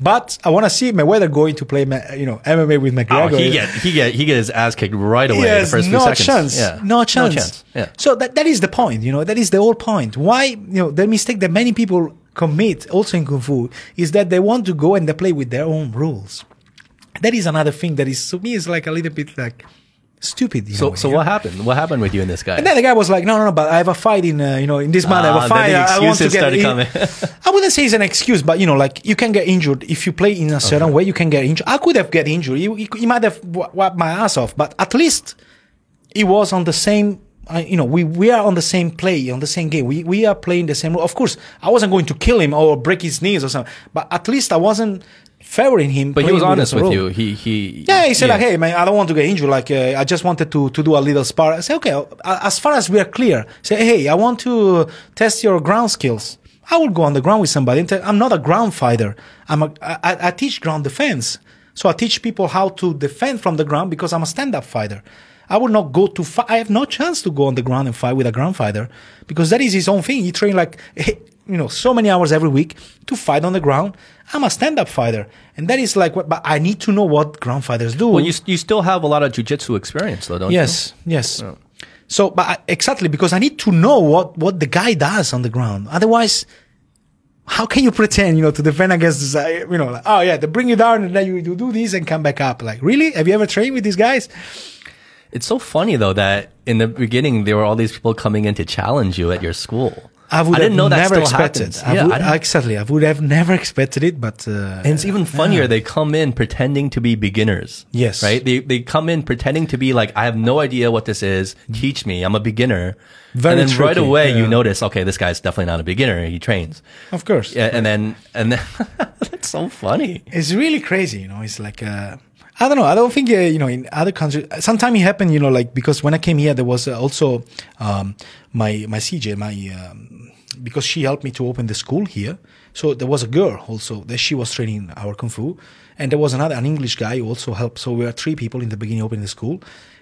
But I want to see Mayweather going to play, you know, MMA with Oh, McGregor. he get he get he get his ass kicked right away. Yes, the first few no seconds. chance. Yeah. No chance. No chance. Yeah. So that, that is the point, you know, that is the whole point. Why, you know, the mistake that many people commit also in Kung Fu is that they want to go and they play with their own rules. That is another thing that is, to me, is like a little bit like stupid. So way, so yeah? what happened? What happened with you and this guy? And then the guy was like, no, no, no, but I have a fight in, uh, you know, in this month, I have Ah, a fight. the I, I want to get started in. coming. *laughs* *laughs* I wouldn't say it's an excuse, but you know, like you can get injured if you play in a certain way. You can get injured. I could have get injured. You, he, he might have wiped my ass off, but at least it was on the same I, you know, we, we are on the same play, on the same game. We, we are playing the same role. Of course, I wasn't going to kill him or break his knees or something, but at least I wasn't favoring him. But he was honest us with you. He he. Yeah, he said like, "Hey, man, I don't want to get injured. Like, uh, I just wanted to to do a little spar." I said, "Okay, uh, as far as we are clear, say, hey, I want to test your ground skills. I will go on the ground with somebody. I'm not a ground fighter. I'm a I, I teach ground defense. So I teach people how to defend from the ground because I'm a stand-up fighter. I will not go to fight. I have no chance to go on the ground and fight with a ground fighter because that is his own thing. He train like *laughs* you know so many hours every week to fight on the ground. I'm a stand-up fighter, and that is like what. But I need to know what ground fighters do. Well, you you still have a lot of jujitsu experience, though, don't you? yes, yes. So, but I, exactly because I need to know what what the guy does on the ground. Otherwise, how can you pretend, you know, to defend against, uh, you know, like, oh yeah, they bring you down and then you, you do this and come back up. Like, really? Have you ever trained with these guys? It's so funny though that in the beginning there were all these people coming in to challenge you at your school. I would didn't have know that never expected. happens. I yeah, would, I exactly. I would have never expected it, but uh, and it's even funnier. They come in pretending to be beginners. Yes. Right? They they come in pretending to be like, I have no idea what this is. Teach me. I'm a beginner. Very and then right tricky, away you notice, okay, this guy's definitely not a beginner. He trains. of course, Yeah, and then and then *laughs* that's so funny. it's really crazy. You know, it's like uh, I don't know. I don't think uh, you know in other countries. Sometimes it happened. You know, like because when I came here, there was uh, also um, my my CJ, my um, because she helped me to open the school here. So there was a girl also that she was training our kung fu, and there was another an English guy who also helped. So we were three people in the beginning opening the school.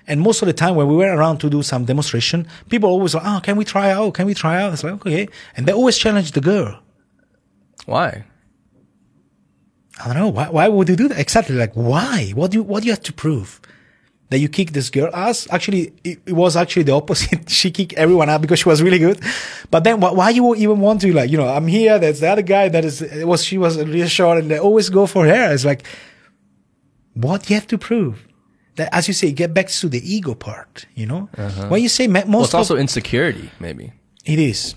And most of the time when we were around to do some demonstration, people always like, oh, can we try out? Can we try out? It's like, okay. And they always challenge the girl. Why? I don't know. Why, why would you do that? Exactly. Like, why? What do you, what do you have to prove? That you kick this girl ass? Actually, it, it was actually the opposite. *laughs* she kicked everyone out because she was really good. But then why, why you even want to like, you know, I'm here. That's the other guy that is, it was, she was really short and they always go for her. It's like, what do you have to prove? That, as you say, get back to the ego part, you know? Uh-huh. When you say most Well, it's also insecurity, maybe. it is.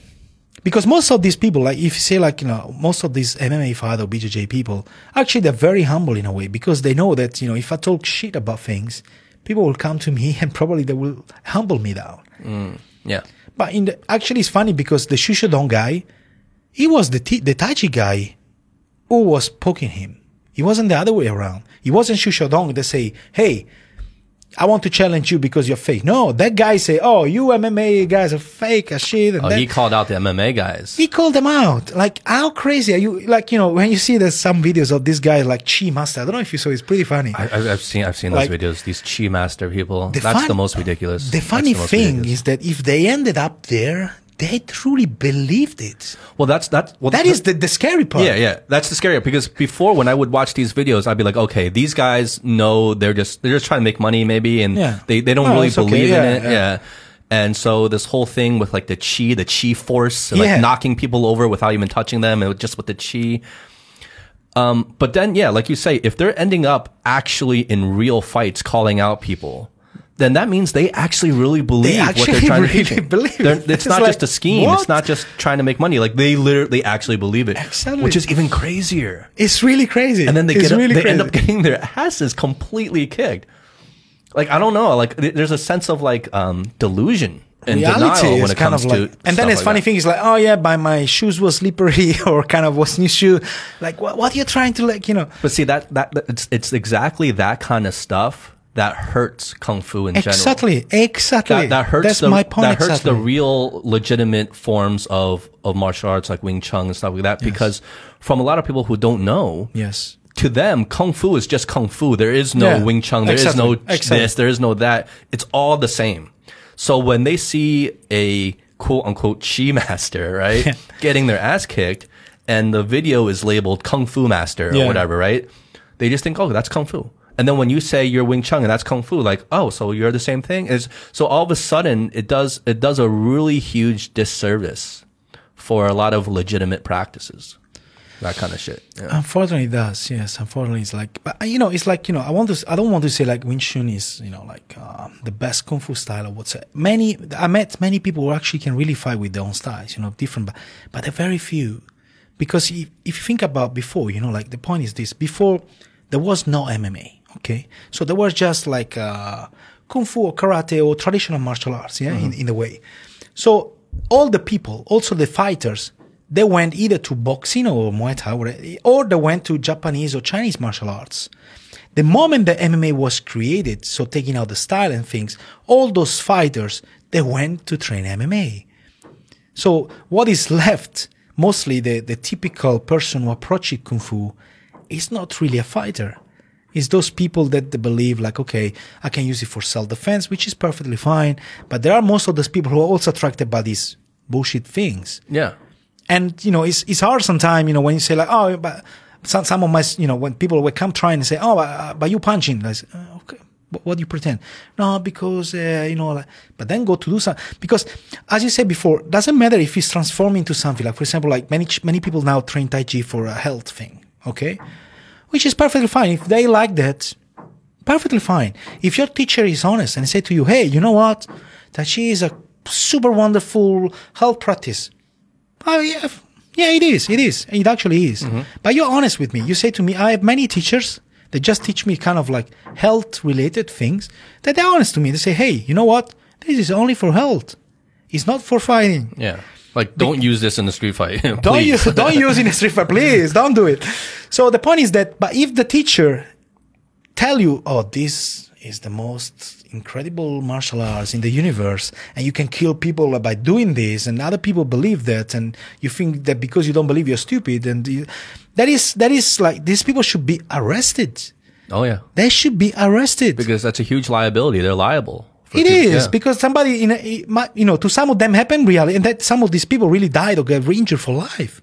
Because most of these people, like if you say like, you know, most of these MMA fighter or BJJ people, actually they're very humble in a way because they know that, you know, if I talk shit about things, people will come to me *laughs* and probably they will humble me down. Mm, yeah. But in the, actually it's funny because the Xu Xiaodong guy, he was the, T, the Tai Chi guy who was poking him. It wasn't the other way around. It wasn't Xu Xiaodong that say, hey, I want to challenge you because you're fake. No, that guy say, oh, you MMA guys are fake as shit. And Oh, then- he called out the MMA guys. he called them out. Like, how crazy are you? Like, you know, when you see there's some videos of this guy like Chi Master. I don't know if you saw. It's pretty funny. I, I've- I've seen I've seen Like- those videos. These chi master people. The That's fun- the most ridiculous. the funny thing ridiculous. is that if they ended up there, they truly believed it. well, that's that's well, That is the, the scary part. Yeah, yeah, that's the scary part because before when I would watch these videos, I'd be like, okay, these guys know they're just they're just trying to make money maybe, and Yeah. they they don't Oh, really it's okay, believe in it. yeah. Yeah. And so this whole thing with like the chi, the chi force, and, like Yeah. knocking people over without even touching them, and just with the chi. Um, but then, yeah, like you say, if they're ending up actually in real fights calling out people, then that means they actually really believe what actually they're trying really to teach. *laughs* believe They're- It's It's not like, just a scheme. what? It's not just trying to make money. Like they literally actually believe it, Exactly. which is even crazier. It's really crazy. And then they get really they crazy. end up getting their asses completely kicked. Like I don't know. Like there's a sense of like um, delusion and reality denial when it kind comes of like, to. and then it's like funny that. thing is like, oh yeah, by my shoes was slippery *laughs* or kind of was new shoe. Like, what, what are you trying to like, you know? But see that that that- it's it's exactly that kind of stuff that hurts kung fu in general. Exactly, exactly. That, that hurts That's the my point. that hurts exactly. the real legitimate forms of of martial arts like Wing Chun and stuff like that because from a lot of people who don't know yes. to them, kung fu is just kung fu. There is no Yeah, Wing Chun. There is exactly, no exactly. this. There is no that. It's all the same. So when they see a quote unquote chi master, *laughs* right, getting their ass kicked, and the video is labeled kung fu master or Yeah. whatever, right? They just think, oh, that's kung fu. And then when you say you're Wing Chun and that's kung fu, like, oh, so you're the same thing. Is so all of a sudden it does it does a really huge disservice for a lot of legitimate practices. That kind of shit. Yeah. Unfortunately, it does. Yes, unfortunately, it's like, but you know, it's like you know, I want to. I don't want to say like Wing Chun is you know like uh, the best kung fu style or what's Many I met many people who actually can really fight with their own styles. You know, different, but but they're very few. Because if, if you think about before, you know, like the point is this: before there was no MMA. Okay, so there was just like uh, kung fu or karate or traditional martial arts, yeah, in, in a way. So all the people, also the fighters, they went either to boxing or Muay Thai, or, or they went to Japanese or Chinese martial arts. The moment the MMA was created, so taking out the style and things, all those fighters, they went to train MMA. So what is left, mostly the, the typical person who approaches Kung Fu, is not really a fighter. It's those people that they believe like, okay, I can use it for self-defense, which is perfectly fine. But there are most of those people who are also attracted by these bullshit things. Yeah. And, you know, it's, it's hard sometimes, you know, when you say like, oh, but some, some of my, you know, when people will come trying and say, oh, uh, but you punching, I say, uh, okay. What, what do you pretend? No, because, uh, you know, like, but then go to do something. Because, as you said before, doesn't matter if it's transforming into something. Like, for example, like many, many people now train Tai Chi for a health thing. Okay. Which is perfectly fine. If they like that, perfectly fine. If your teacher is honest and say to you, hey, you know what? Tai Chi is a super wonderful health practice. Oh, yeah. Yeah, it is. It is. It actually is. Mm-hmm. But you're honest with me. You say to me, I have many teachers that just teach me kind of like health related things that they're honest to me. They say, hey, you know what? This is only for health. It's not for fighting. Yeah. Like, don't use this in the street fight. *laughs* Don't use, don't *laughs* use in a street fight, please. Don't do it. So the point is that, but if the teacher tell you, oh, this is the most incredible martial arts in the universe, and you can kill people by doing this, and other people believe that, and you think that because you don't believe you're stupid, and you, that is that is like these people should be arrested. Oh, yeah. They should be arrested. Because that's a huge liability. They're liable. It is yeah. because somebody, in a, might- you know, to some of them happened really, and that some of these people really died or got injured for life.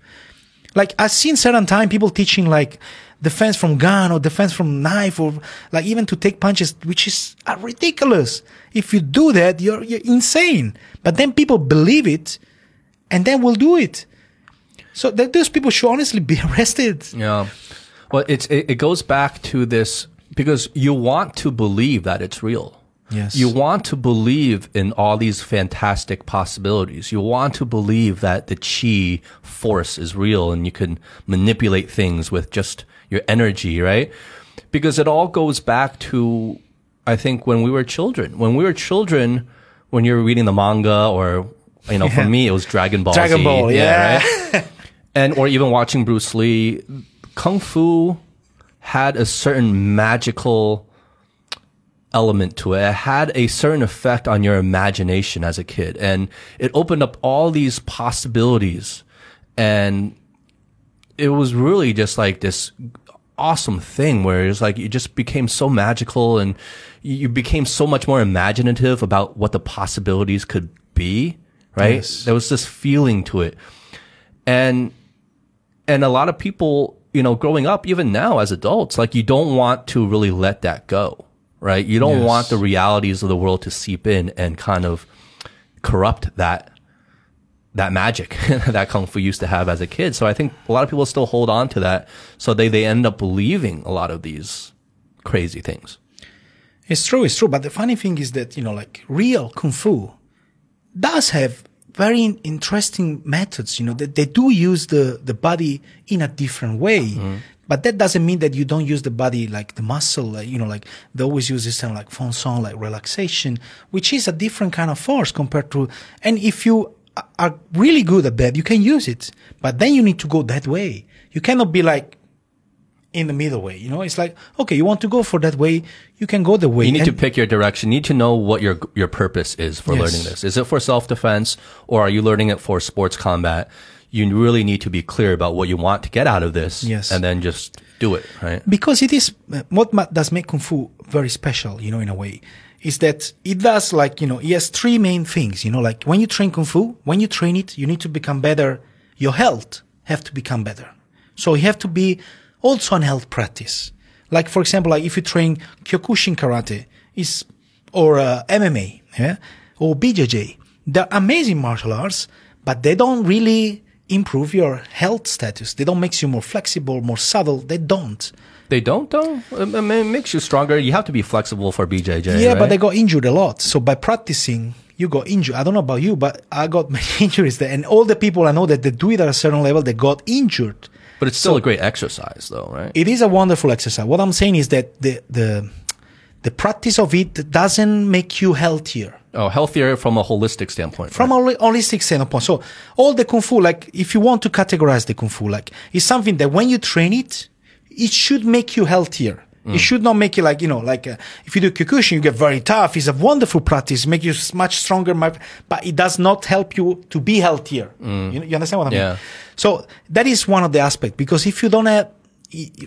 Like I've seen certain time people teaching like defense from gun or defense from knife or like even to take punches, which is uh, ridiculous. If you do that, you're you're insane. But then people believe it, and then will do it. So that those people should honestly be *laughs* arrested. Yeah. Well, it's it, it goes back to this because you want to believe that it's real. Yes. You want to believe in all these fantastic possibilities. You want to believe that the chi force is real and you can manipulate things with just your energy, right? Because it all goes back to I think when we were children. When we were children, when you were reading the manga or you know, for me it was Dragon Ball Dragon Z. Ball, yeah. right? *laughs* and or even watching Bruce Lee, kung fu had a certain magical element to it. It had a certain effect on your imagination as a kid, and it opened up all these possibilities. And it was really just like this awesome thing where it's like you just became so magical and you became so much more imaginative about what the possibilities could be. Right? Yes. There was this feeling to it, and and a lot of people, you know, growing up, even now as adults, like you don't want to really let that go, right? You don't Yes. want the realities of the world to seep in and kind of corrupt that that magic *laughs* that kung fu used to have as a kid. So I think a lot of people still hold on to that. So they they end up believing a lot of these crazy things. It's true, it's true. But the funny thing is that, you know, like real Kung Fu does have very interesting methods, you know, that they do use the, the body in a different way. Mm-hmm. But that doesn't mean that you don't use the body like the muscle, like, you know, like they always use this term like fang song, like relaxation, which is a different kind of force compared to, and if you are really good at that, you can use it. But then you need to go that way. You cannot be like, in the middle way. You know, it's like, okay, you want to go for that way, you can go the way. You need to pick your direction. You need to know what your your purpose is for Yes. learning this. Is it for self defense or are you learning it for sports combat? You really need to be clear about what you want to get out of this, Yes. and then just do it. Right? because it is what does make kung fu very special you know in a way is that it does like you know it has three main things you know like when you train kung fu when you train it you need to become better your health have to become better so you have to be also an health practice like for example like if you train kyokushin karate is or uh, mma yeah or bjj they're amazing martial arts but they don't really improve your health status they don't make you more flexible more subtle they don't They don't though. It, it makes you stronger. You have to be flexible for BJJ. Yeah, but right? they got injured a lot. So by practicing, you got injured. I don't know about you, but I got *laughs* many injuries there. And all the people I know that they do it at a certain level, they got injured. But it's still a great exercise, though, right? It is a wonderful exercise. What I'm saying is that the the the practice of it doesn't make you healthier Oh, healthier from a holistic standpoint. from right? a holistic standpoint. So all the kung fu, like if you want to categorize the kung fu, like it's something that when you train it, it should make you healthier. It mm. should not make you like you know like uh, if you do kyokushin, you get very tough. It's a wonderful practice, make you much stronger, but it does not help you to be healthier. Mm. You, you understand what I mean? Yeah. So that is one of the aspects because if you don't have,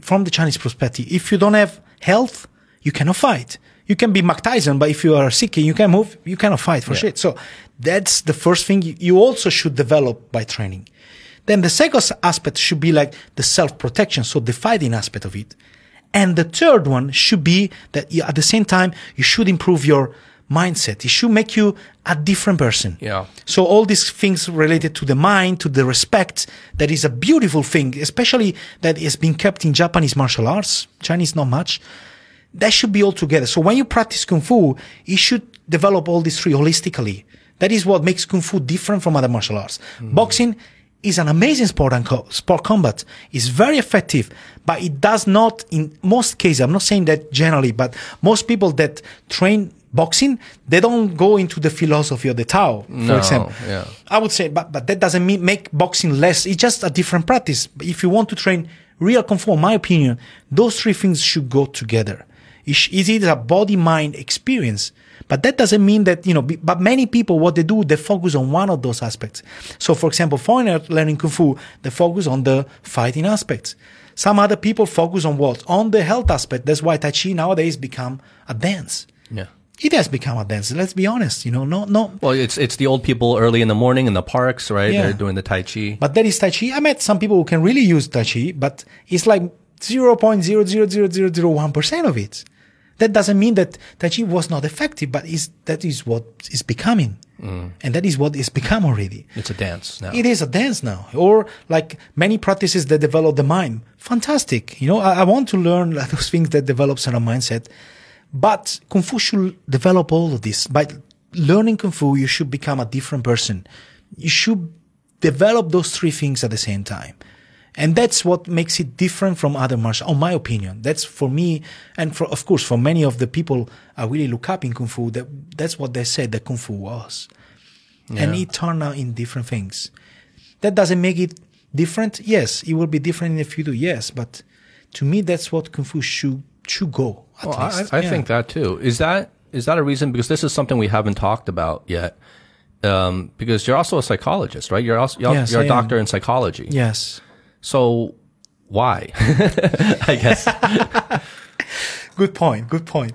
from the Chinese perspective, if you don't have health, you cannot fight. You can be Mike Tyson, but if you are sick and you can move, you cannot fight for shit. So that's the first thing you- you also should develop by training. Then the second aspect should be like the self protection, so the fighting aspect of it. And the third one should be that you, at the same time, you should improve your mindset. It should make you a different person. Yeah. So all these things related to the mind, to the respect, that is a beautiful thing, especially that is being kept in Japanese martial arts, Chinese not much. That should be all together. So when you practice Kung Fu, you should develop all these three holistically. That is what makes Kung Fu different from other martial arts. Hmm. Boxing is an amazing sport and co- sport combat. It's very effective, but it does not, in most cases, I'm not saying that generally, but most people that train boxing, they don't go into the philosophy of the Tao, for No, example. yeah. I would say, but, but that doesn't mean make boxing less. It's just a different practice. But if you want to train real Kung Fu, in my opinion, those three things should go together. Is it a body mind experience. But that doesn't mean that, you know, be- but many people, what they do, they focus on one of those aspects. So, for example, foreigner learning Kung Fu, they focus on the fighting aspects. Some other people focus on what? On the health aspect. That's why Tai Chi nowadays become a dance. Yeah. It has become a dance. Let's be honest, you know, no, no, Well, it's it's the old people early in the morning in the parks, right? Yeah. They're doing the tai chi. But that is Tai Chi. I met some people who can really use Tai Chi, but it's like 0.0000001% of it. That doesn't mean that Tai Chi was not effective, but is that is what is becoming. Mm. And that is what is become already. it's a dance now. It is a dance now. Or like many practices that develop the mind. Fantastic. You know, I, I want to learn *laughs* those things that develop certain mindset. But Kung Fu should develop all of this. By learning Kung Fu, you should become a different person. You should develop those three things at the same time. And that's what makes it different from other martial, on my opinion. That's for me, and for, of course, for many of the people I really look up in Kung Fu, that, that's what they said that Kung Fu was. And it turned out in different things. That doesn't make it different. Yes, it will be different in the future. Yes, but to me, that's what Kung Fu should should go. At Well, least. I Yeah. think that too. Is that is that a reason? Because this is something we haven't talked about yet. Um, because you're also a psychologist, right? You're also you're, Yes, you're a I doctor in psychology. Yes. So why? *laughs* I guess. *laughs* Good point. Good point.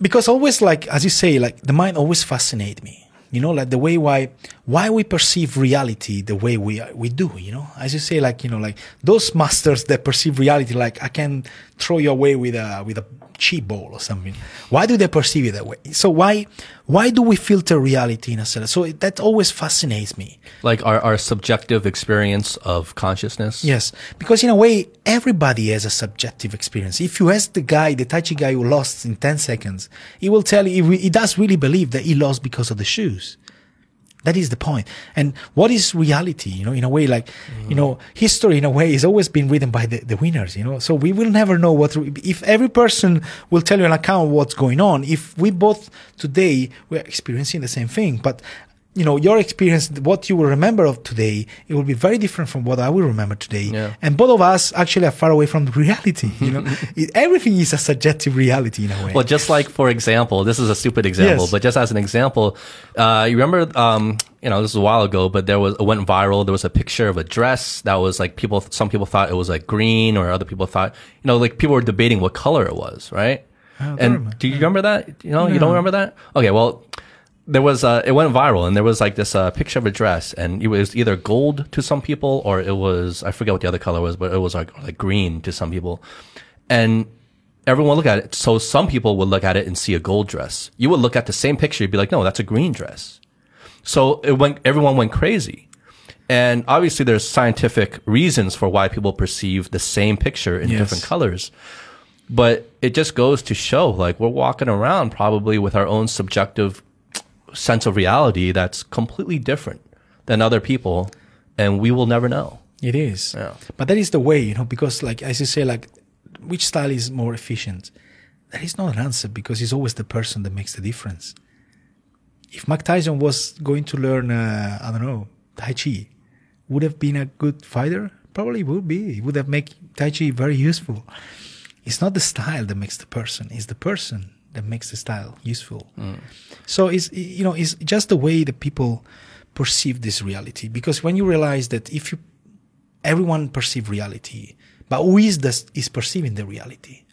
Because always like, as you say, like the mind always fascinate me. You know, like the way why, why we perceive reality the way we, we do, you know, as you say, like, you know, like those masters that perceive reality, like I can throw you away with a, with a cheap ball or something. Why do they perceive it that way? So why, why do we filter reality in a certain, so that always fascinates me. like our, our subjective experience of consciousness. Yes, because in a way, everybody has a subjective experience. If you ask the guy, the Tai Chi guy who lost in 10 seconds, he will tell you, he does really believe that he lost because of the shoes. That is the point. And what is reality? You know, in a way, like, you know, history in a way has always been written by the, the winners, you know, so we will never know what, if every person will tell you an account of what's going on, if we both today, we're experiencing the same thing, but you know, your experience, what you will remember of today, it will be very different from what I will remember today. Yeah. And both of us actually are far away from the reality. *laughs* You know, *laughs* it, everything is a subjective reality in a way. Well, just like for example, this is a stupid example, Yes. but just as an example, uh, you remember, um, you know, this was a while ago, but there was it went viral. There was a picture of a dress that was like people. Some people thought it was like green, or other people thought, you know, like people were debating what color it was, right? And remember. do you remember that? You know, you don't remember that? Okay, well, there was uh, it went viral, and there was like this uh, picture of a dress, and it was either gold to some people, or it was I forget what the other color was, but it was like like green to some people, and everyone look at it. So some people would look at it and see a gold dress. You would look at the same picture, you'd be like, no, that's a green dress. So it went, everyone went crazy. And obviously there's scientific reasons for why people perceive the same picture in Yes. different colors. But it just goes to show like we're walking around probably with our own subjective sense of reality that's completely different than other people and we will never know. It is. Yeah. But that is the way, you know, because like as you say, like which style is more efficient? there is not an answer because it's always the person that makes the difference. If Mike Tyson was going to learn, uh, I don't know, Tai Chi, would have been a good fighter? Probably would be. It would have made Tai Chi very useful. It's not the style that makes the person; it's the person that makes the style useful. Mm. So it's you know it's just the way that people perceive this reality. Because when you realize that if you everyone perceive reality, but who is this is perceiving the reality?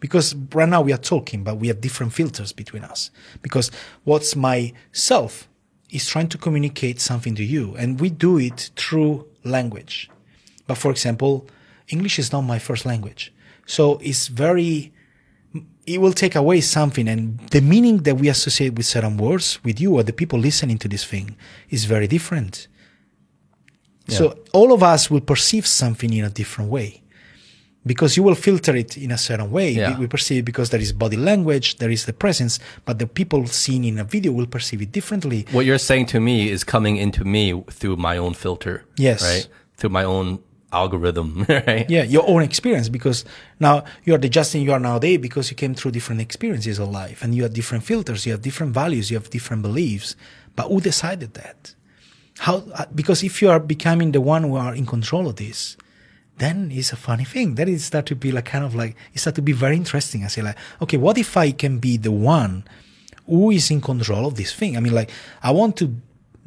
Because right now we are talking, but we have different filters between us. Because what's my self is trying to communicate something to you, and we do it through language. But for example, English is not my first language, so it's very it will take away something and the meaning that we associate with certain words with you or the people listening to this thing is very different so all of us will perceive something in a different way because you will filter it in a certain way Yeah. we perceive it because there is body language there is the presence but the people seen in a video will perceive it differently What you're saying to me is coming into me through my own filter. Yes. Right? Through my own algorithm, *laughs* right? yeah your own experience because now you are the Justin you are nowadays because you came through different experiences of life and you have different filters you have different values you have different beliefs. But who decided that? How uh, because if you are becoming the one who are in control of this then it's a funny thing. Then it start to be like kind of like it start to be very interesting. I say like okay what if i can be the one who is in control of this thing? I mean like i want to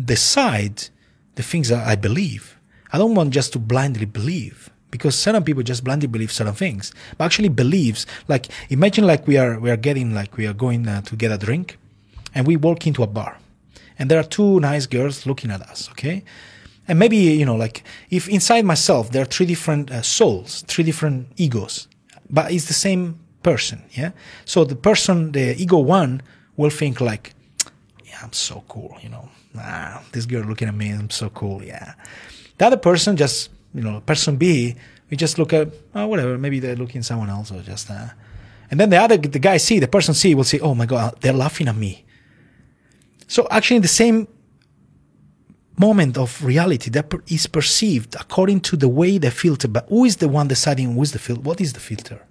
decide the things that i believe i don't want just to blindly believe because certain people just blindly believe certain things but actually believes like imagine like we are we are getting like we are going uh, to get a drink and we walk into a bar and there are two nice girls looking at us okay? And maybe you know like if inside myself there are three different uh, souls three different egos but it's the same person yeah? So the person the ego one will think like yeah i'm so cool you know? Ah, this girl looking at me i'm so cool yeah the other person just you know person b we just look at oh whatever maybe they're looking at someone else or just uh and then the other the guy c the person c will say oh my god they're laughing at me so actually, the same moment of reality that is perceived according to the way they filter. But who is the one deciding who is the filter? What is the filter?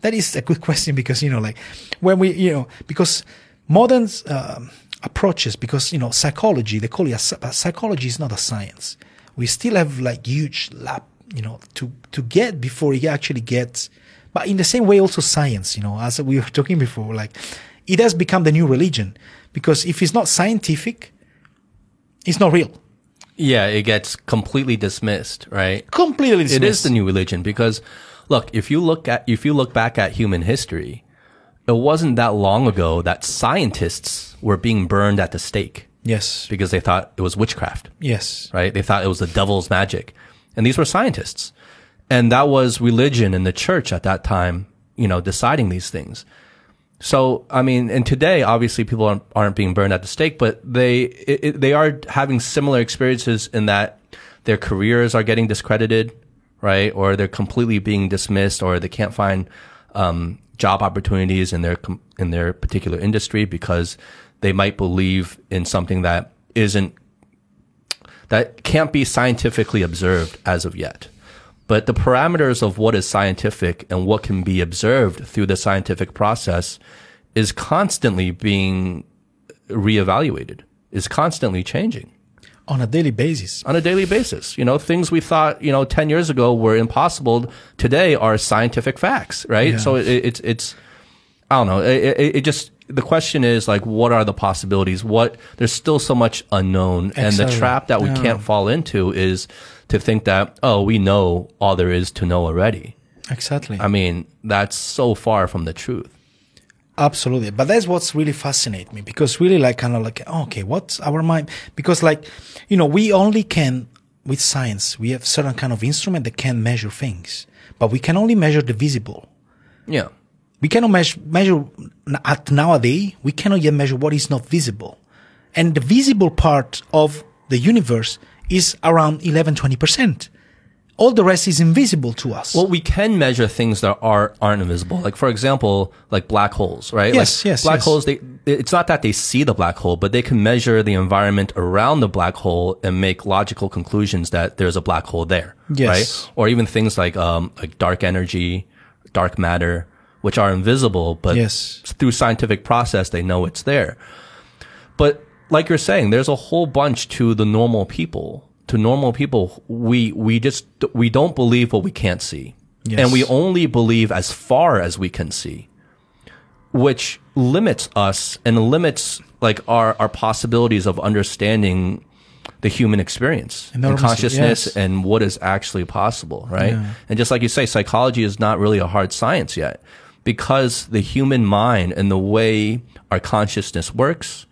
That is a good *laughs* question because you know, like when we, you know, because modern um, approaches, because you know, psychology they call it a, psychology is not a science. We still have like huge lap, you know, to to get before he actually gets. But in the same way, also science, you know, as we were *laughs* talking before, like it has become the new religion because if it's not scientific, it's not real. Yeah, it gets completely dismissed, right? Completely dismissed. It is the new religion because look, if you look at if you look back at human history, it wasn't that long ago that scientists were being burned at the stake yes, because they thought it was witchcraft. yes, right? They thought it was the devil's magic. And these were scientists. And that was religion and the church at that time, you know, deciding these things. So, I mean, and today, obviously, people aren't, aren't being burned at the stake, but they, it, it, they are having similar experiences in that their careers are getting discredited, right? Or they're completely being dismissed, or they can't find, um, job opportunities in their, in their particular industry because they might believe in something that isn't that can't be scientifically observed as of yet. But the parameters of what is scientific and what can be observed through the scientific process is constantly being reevaluated, is constantly changing on a daily basis. on a daily basis. You know, things we thought, you know, 10 years ago were impossible today are scientific facts, right? Yeah. So it, it's, it's, I don't know. It, it, it just, the question is like, what are the possibilities? What, there's still so much unknown. And the trap that we Yeah. can't fall into is to think that, oh, we know all there is to know already. Exactly. I mean, that's so far from the truth. Absolutely. But that's what's really fascinates me because really like kind of like, oh, okay, what's our mind? Because like, you know, we only can, with science, we have certain kind of instrument that can measure things, but we can only measure the visible. Yeah. We cannot measure, measure at nowadays, we cannot yet measure what is not visible. And the visible part of the universe is around 11, 20%. All the rest is invisible to us. Well, we can measure things that are aren't invisible. Like for example, like black holes, right? Yes, like yes, Black yes. holes. They it's not that they see the black hole, but they can measure the environment around the black hole and make logical conclusions that there's a black hole there, Yes. right? Or even things like um like dark energy, dark matter, which are invisible, but Yes. through scientific process, they know it's there. But like you're saying, there's a whole bunch to the normal people. To normal people, we, we just, we don't believe what we can't see. Yes. And we only believe as far as we can see, which limits us and limits like our, our possibilities of understanding the human experience and Enormously, consciousness yes. and what is actually possible, right? And just like you say, psychology is not really a hard science yet because the human mind and the way our consciousness works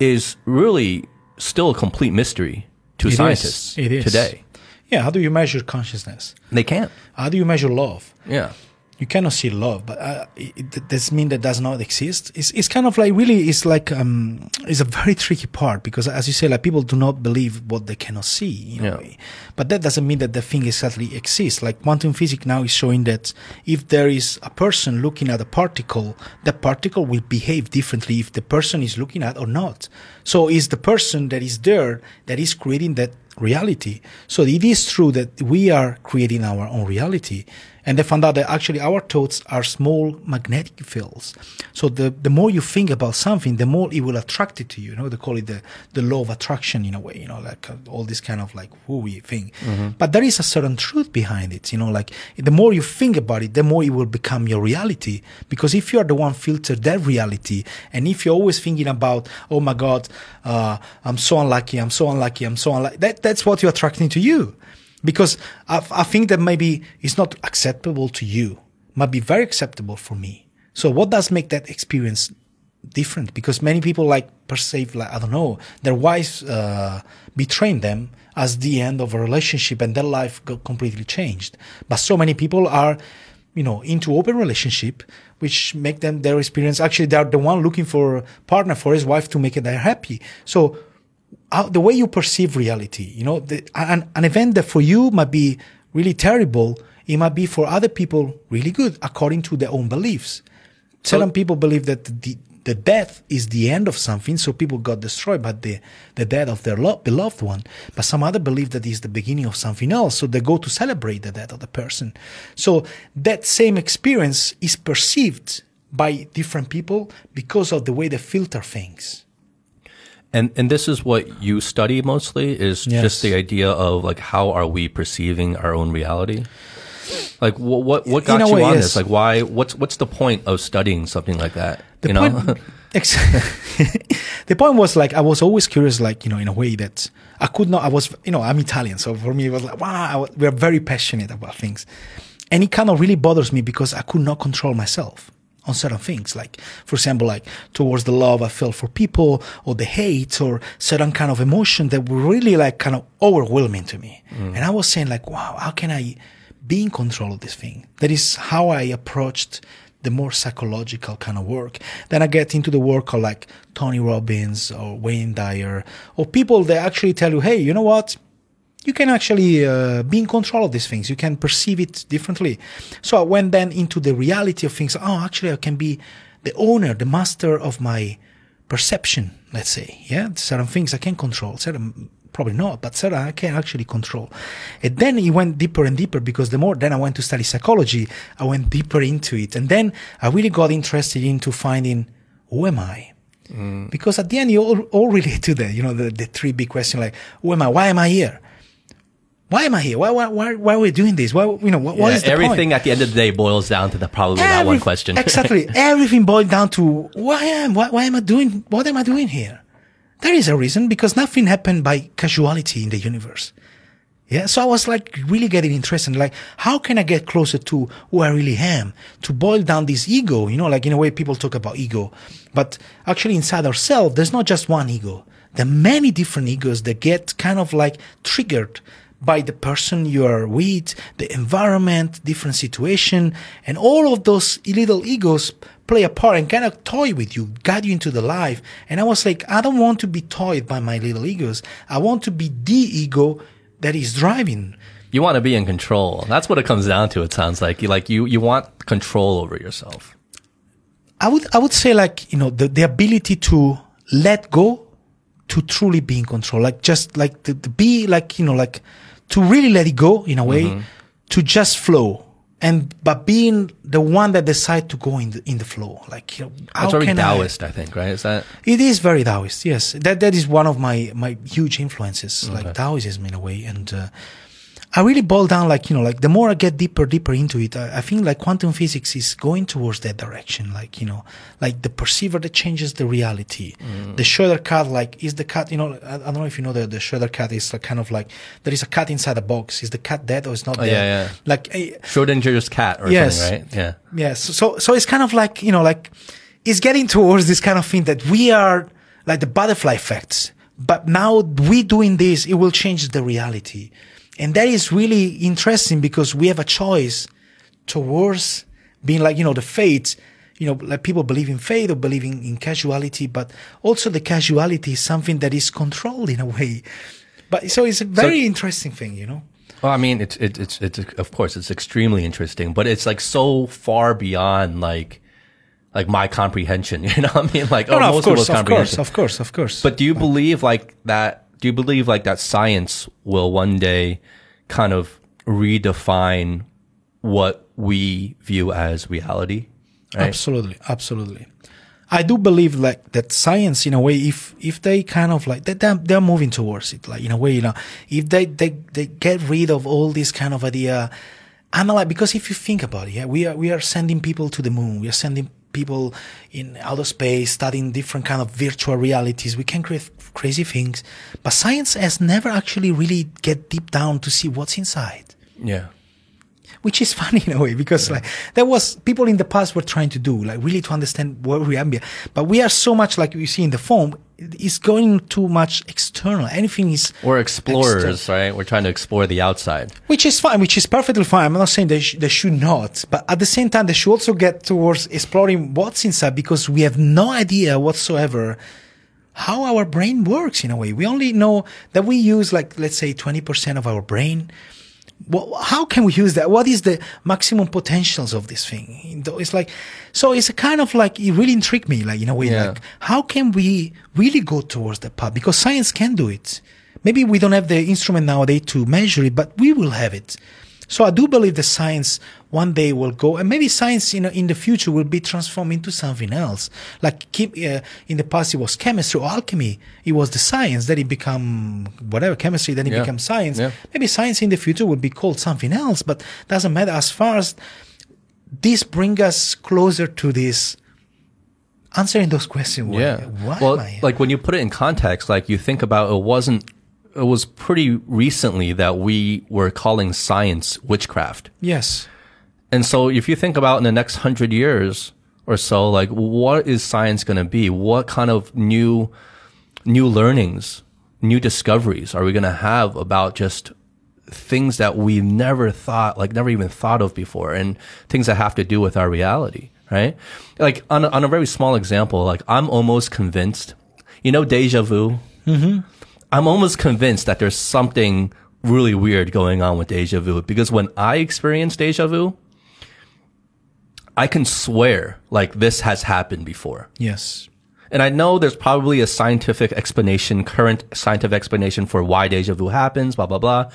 is really still a complete mystery to It is. scientists It is. today. Yeah. How do you measure consciousness? They can't. How do you measure love? Yeah. You cannot see love, but uh, it, does mean that does not exist. It's, it's kind of like really, it's like, um, it's a very tricky part because as you say, like people do not believe what they cannot see Yeah. way. But that doesn't mean that the thing exactly exists. Like quantum physics now is showing that if there is a person looking at a particle, the particle will behave differently if the person is looking at or not. So it's the person that is there that is creating that reality. So it is true that we are creating our own reality. And they found out that actually our thoughts are small magnetic fields. So the, the more you think about something, the more it will attract it to you. You know, they call it the, the law of attraction in a way, you know, like uh, all this kind of like wooey thing. But there is a certain truth behind it, you know, like the more you think about it, the more it will become your reality. Because if you are the one filter that reality, and if you're always thinking about, oh my God, uh, I'm so unlucky, I'm so unlucky, I'm so unlucky, that, that's what you're attracting to you because I, I think that maybe it's not acceptable to you, might be very acceptable for me. So what does make that experience different? Because many people like perceive like I don't know their wives uh, betraying them as the end of a relationship and their life got completely changed. But so many people are, you know, into open relationship, which make them their experience actually they're the one looking for partner for his wife to make it happy. So how, the way you perceive reality, you know, the, an, an event that for you might be really terrible, it might be for other people really good according to their own beliefs. Certain people believe that the, the death is the end of something, so people got destroyed by the, the death of their lo- beloved one. But some other believe that is the beginning of something else, so they go to celebrate the death of the person. So that same experience is perceived by different people because of the way they filter things. And and this is what you study mostly is Yes. just the idea of like how are we perceiving our own reality? Like what what, what got In a you on yes. this? Like why what's what's the point of studying something like that? The you know? point, *laughs* ex- *laughs* the point was like I was always curious, like you know, in a way that I could not. I was, you know, I'm Italian, so for me it was like, wow, we're very passionate about things, and it kind of really bothers me because I could not control myself on certain things. Like, for example, like towards the love I felt for people, or the hate, or certain kind of emotion that were really like kind of overwhelming to me. Mm. And I was saying like, wow, how can I be in control of this thing? That is how I approached the more psychological kind of work. Then I get into the work of like Tony Robbins or Wayne Dyer or people that actually tell you, hey, you know what? You can actually uh, be in control of these things. You can perceive it differently. So I went then into the reality of things. Oh, actually, I can be the owner, the master of my perception, let's say. Yeah, certain things I can control, certain probably not, but certain I can actually control. And then it went deeper and deeper because the more then I went to study psychology, I went deeper into it. And then I really got interested into finding who am I? Because at the end, you all, all *laughs* relate to that, you know, the, the three big questions like, who am I? Why am I here? Why am I here? Why, why, why, why are we doing this? Why, you know, what, what Yeah, is the everything point? at the end of the day boils down to the probably that one question. *laughs* exactly. Everything boiled down to why am why, why am I doing what am I doing here? There is a reason because nothing happened by casuality in the universe. Yeah, so I was like really getting interested. Like, how can I get closer to who I really am? To boil down this ego, you know, like in a way people talk about ego, but actually inside ourselves, there's not just one ego. There are many different egos that get kind of like triggered by the person you are with, the environment, different situation, and all of those little egos play a part and kind of toy with you, guide you into the life. And I was like, I don't want to be toyed by my little egos. I want to be the ego that is driving. You want to be in control. That's what it comes down to. It sounds like you like you you want control over yourself. I would I would say like you know the the ability to let go, to truly be in control. Like just like to, to be like you know like to really let it go in a way, to just flow. and but being the one that decide to go in the in the flow like you know how very can I- Taoist, I, think, right? Is that it is very Taoist, yes. That that is one of my my huge influences, like Taoism in a way. And uh, I really boil down, like you know, like the more I get deeper, deeper into it, I, I think like quantum physics is going towards that direction. Like you know, like the perceiver that changes the reality. The Schroeder cat, like is the cat. You know, I, I don't know if you know the the Schroeder cat is like kind of like there is a cat inside a box. Is the cat dead or is not Oh, dead? yeah, yeah. Like. eh, Schrodinger's cat or Yes. something, right? Yeah. Yes. So, so it's kind of like, you know, like it's getting towards this kind of thing that we are like the butterfly effects. But now we doing this, it will change the reality. And that is really interesting because we have a choice towards being like, you know, the fate, you know, like people believe in fate or believing in casuality, but also the casuality is something that is controlled in a way. But so it's a very interesting thing, you know? Well, I mean, it's it's it's it's of course it's extremely interesting, but it's like so far beyond like like my comprehension. *laughs* You know what I mean? Like No, oh, no, of course, people's of course, of course, of course. But do you believe like that? Do you believe like that science will one day kind of redefine what we view as reality? Right? Absolutely, absolutely. I do believe like that science in a way if if they kind of like they they're, they're moving towards it like in a way you know if they they they get rid of all this kind of idea analyze because if you think about it yeah we are we are sending people to the moon we are sending people in outer space studying different kind of virtual realities we can create crazy things but science has never actually really get deep down to see what's inside Yeah. which is *laughs* funny in a way because like there was people in the past were trying to do like really to understand what we are but we are so much like you see in the foam it's going too much external anything is We're explorers, external. right? We're trying to explore the outside. which is fine which is perfectly fine i'm not saying they, sh- they should not but at the same time they should also get towards exploring what's inside because we have no idea whatsoever how our brain works in a way we only know that we use like let's say 20% of our brain well, how can we use that? What is the maximum potentials of this thing? It's like, so it's a kind of like, it really intrigued me, like in a way, Yeah. like, how can we really go towards that path? Because science can do it. Maybe we don't have the instrument nowadays to measure it, but we will have it. So I do believe the science one day will go, and maybe science in in the future will be transformed into something else. Like chem- uh, in the past, it was chemistry or alchemy. It was the science. Then it become whatever chemistry. Then it Yeah. became science. Yeah. Maybe science in the future will be called something else, but doesn't matter. As far as this bring us closer to this answering those questions. Why- Yeah. Why well, like when you put it in context, like you think about it wasn't, it was pretty recently that we were calling science witchcraft. yes. And so if you think about in the next hundred years or so, like what is science going to be? What kind of new, new learnings, new discoveries are we going to have about just things that we never thought, like never even thought of before and things that have to do with our reality, right? Like on a, on a very small example, like I'm almost convinced, you know, deja vu. Mm-hmm. I'm almost convinced that there's something really weird going on with deja vu because when I experience deja vu, I can swear like this has happened before. Yes. And I know there's probably a scientific explanation, current scientific explanation for why deja vu happens, blah, blah, blah.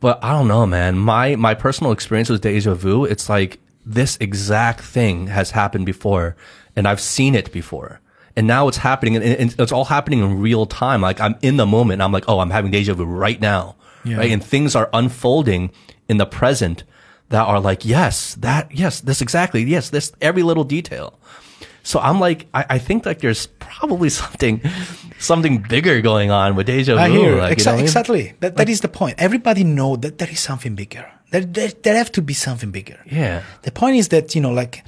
But I don't know, man. My, my personal experience with deja vu, it's like this exact thing has happened before and I've seen it before. And now it's happening and and it's all happening in real time. Like I'm in the moment. I'm like, oh, I'm having deja vu right now. Yeah. Right. And things are unfolding in the present that are like, yes, that, yes, this exactly. Yes, this, every little detail. So I'm like, I, I think like there's probably *laughs* something, something bigger going on with deja vu. I hear like, you know what I mean? exactly. That, that is the point. Everybody know that there is something bigger. There, there, there have to be something bigger. Yeah. The point is that you know, like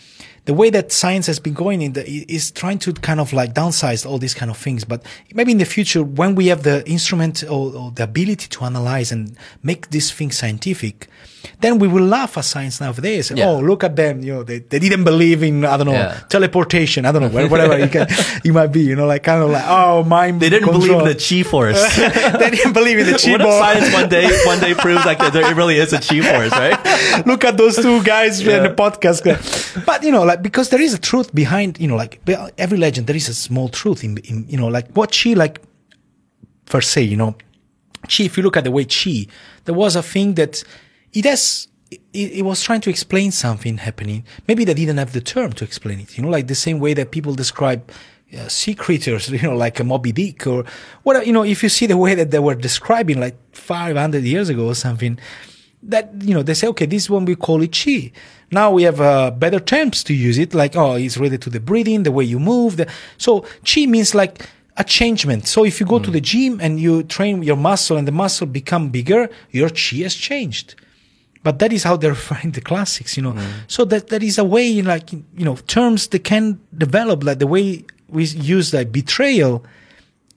the way that science has been going in the is trying to kind of like downsize all these kind of things. But maybe in the future, when we have the instrument or, or the ability to analyze and make these things scientific, then we will laugh at science nowadays. Yeah. Oh, look at them! You know, they, they didn't believe in I don't know Yeah. teleportation. I don't know whatever it, can, *laughs* it might be. You know, like kind of like oh, mind. They didn't control. believe in the chi force. *laughs* they didn't believe in the chi *laughs* what if science one day, one day proves like that there really is a chi force, right? Look at those two guys in the podcast. But you know, like because there is a truth behind, you know, like every legend, there is a small truth in, in you know, like what she like per se, you know, chi. If you look at the way chi, there was a thing that it has it, it was trying to explain something happening. Maybe they didn't have the term to explain it. You know, like the same way that people describe uh, sea creatures, *laughs* you know, like a Moby Dick or what, you know, if you see the way that they were describing like 500 years ago or something, that, you know, they say, okay, this one we call it chi. Now we have uh, better terms to use it, like, oh, it's related to the breathing, the way you move. The, so chi means like a changement. So if you go mm. to the gym and you train your muscle and the muscle become bigger, your chi has changed. But that is how they *laughs* find the classics, you know. Mm. So that that is a way, like you know, terms that can develop, like the way we use like betrayal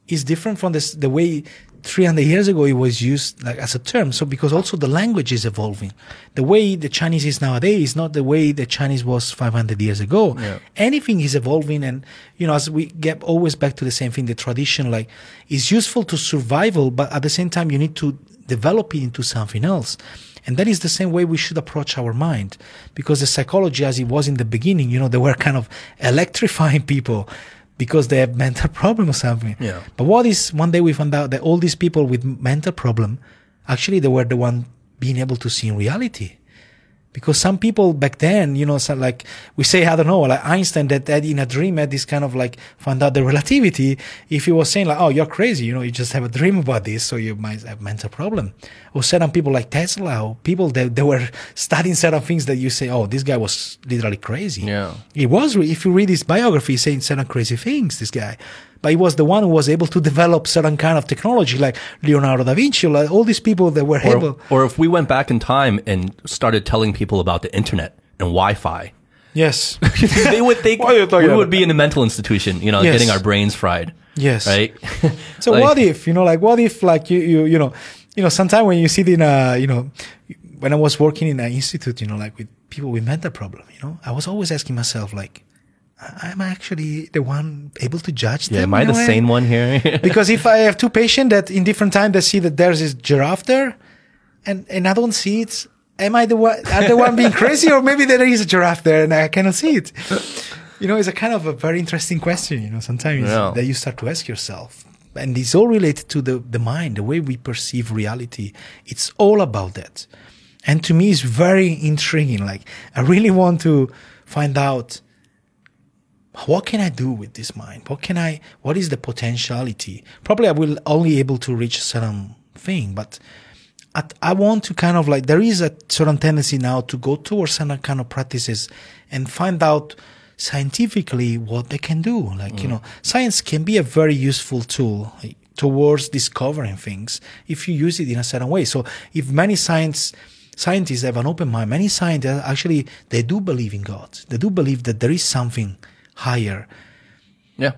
is different from this, the way 300 years ago it was used like as a term so because also the language is evolving the way the chinese is nowadays is not the way the chinese was 500 years ago yeah. anything is evolving and you know as we get always back to the same thing the tradition like is useful to survival but at the same time you need to develop it into something else and that is the same way we should approach our mind because the psychology as it was in the beginning you know they were kind of electrifying people because they have mental *laughs* problem or something. Yeah. But what is one day we found out that all these people with mental problem, actually they were the one being able to see in reality because some people back then, you know, so like we say, I don't know, like Einstein that had in a dream had this kind of like found out the relativity. If he was saying like, oh, you're crazy, you know, you just have a dream about this, so you might have mental problem. Or certain people like Tesla, or people that they were studying certain things that you say, oh, this guy was literally crazy. Yeah, he was. If you read his biography, he's saying certain crazy things. This guy, but he was the one who was able to develop certain kind of technology, like Leonardo da Vinci, like all these people that were or, able. Or if we went back in time and started telling people about the internet and Wi-Fi. Yes, *laughs* they would think *laughs* we about? would be in a mental institution, you know, yes. getting our brains fried. Yes, right. *laughs* so like, what if you know, like, what if, like, you, you, you know, you know, sometimes when you sit in a, you know, when I was working in an institute, you know, like with people with mental problem, you know, I was always asking myself, like, I'm actually the one able to judge them. Yeah, am I the sane one here? *laughs* because if I have two patients that in different time they see that there's this giraffe there, and and I don't see it, am I the one? Am the one being crazy, or maybe there is a giraffe there and I cannot see it? You know, it's a kind of a very interesting question. You know, sometimes yeah. that you start to ask yourself, and it's all related to the the mind, the way we perceive reality. It's all about that, and to me, it's very intriguing. Like I really want to find out what can I do with this mind? What can I, what is the potentiality? Probably I will only able to reach a certain thing, but I, I want to kind of like, there is a certain tendency now to go towards certain kind of practices and find out scientifically what they can do. Like, mm. you know, science can be a very useful tool towards discovering things if you use it in a certain way. So if many science, scientists have an open mind, many scientists actually, they do believe in God. They do believe that there is something higher. Yeah.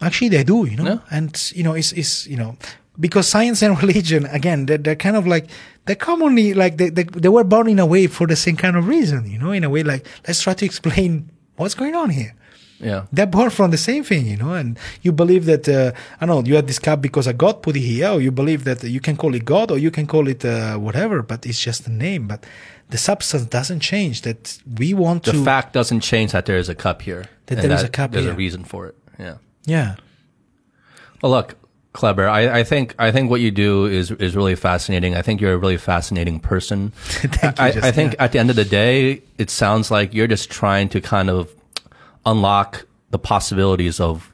Actually, they do, you know, yeah. and you know, it's, it's, you know, because science and *laughs* religion, again, they're, they're kind of like, they're commonly like, they, they, they were born in a way for the same kind of reason, you know, in a way like, let's try to explain what's going on here. Yeah. They're born from the same thing, you know, and you believe that, uh, I don't know, you had this cup because a God put it here, or you believe that you can call it God, or you can call it, uh, whatever, but it's just a name. But the substance doesn't change. That we want the to. The fact doesn't change that there is a cup here. That there is a cup here. There's here. a reason for it. Yeah. Yeah. Well, look, Kleber. I, I, think I think what you do is is really fascinating. I think you're a really fascinating person. *laughs* Thank you. I, I think yeah. at the end of the day, it sounds like you're just trying to kind of unlock the possibilities of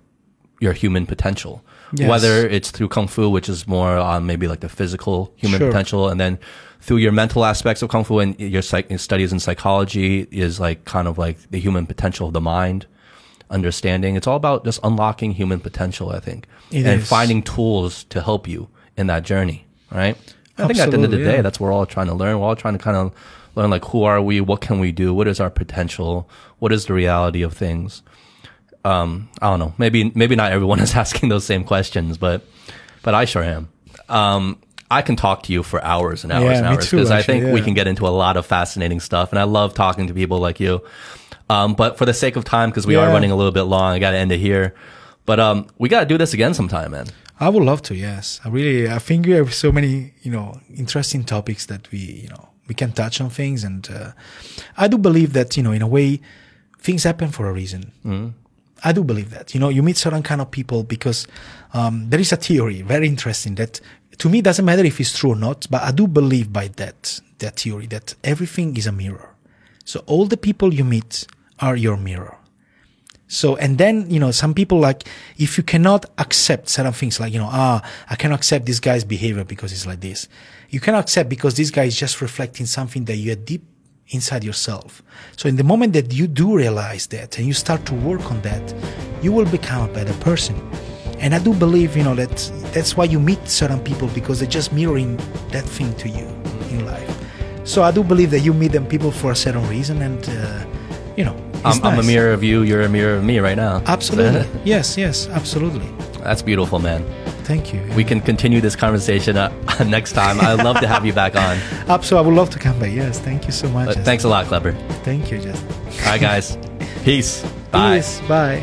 your human potential. Yes. Whether it's through kung fu, which is more on maybe like the physical human sure. potential, and then through your mental aspects of kung fu and your psych- studies in psychology is like kind of like the human potential of the mind understanding it's all about just unlocking human potential i think it and is. finding tools to help you in that journey right i think at the end of the day that's what we're all trying to learn we're all trying to kind of learn like who are we what can we do what is our potential what is the reality of things um, i don't know maybe maybe not everyone *laughs* is asking those same questions but but i sure am um, I can talk to you for hours and hours yeah, and hours because I think yeah. we can get into a lot of fascinating stuff. And I love talking to people like you. Um, but for the sake of time, because we yeah. are running a little bit long, I got to end it here. But um, we got to do this again sometime, man. I would love to. Yes, I really. I think we have so many, you know, interesting topics that we, you know, we can touch on things, and uh, I do believe that, you know, in a way, things happen for a reason. Mm-hmm. I do believe that. You know, you meet certain kind of people because um, there is a theory, very interesting, that to me, doesn't matter if it's true or not, but I do believe by that that theory that everything is a mirror. So all the people you meet are your mirror. So, and then, you know, some people like, if you cannot accept certain things like, you know, ah, I cannot accept this guy's behavior because it's like this. You cannot accept because this guy is just reflecting something that you had deep inside yourself. So in the moment that you do realize that and you start to work on that, you will become a better person. And I do believe, you know, that that's why you meet certain people because they're just mirroring that thing to you in life. So I do believe that you meet them people for a certain reason and, uh, you know, I'm, it's I'm a mirror of you. You're a mirror of me right now. Absolutely. *laughs* yes, yes, absolutely. That's beautiful, man. Thank you. We can continue this conversation uh, *laughs* next time. I'd love to have you back on. *laughs* Absolutely. I would love to come back. Yes. Thank you so much. But Justin. thanks a lot, Kleber. Thank you, Justin. All right, guys. *laughs* Peace. Bye. Peace. Bye.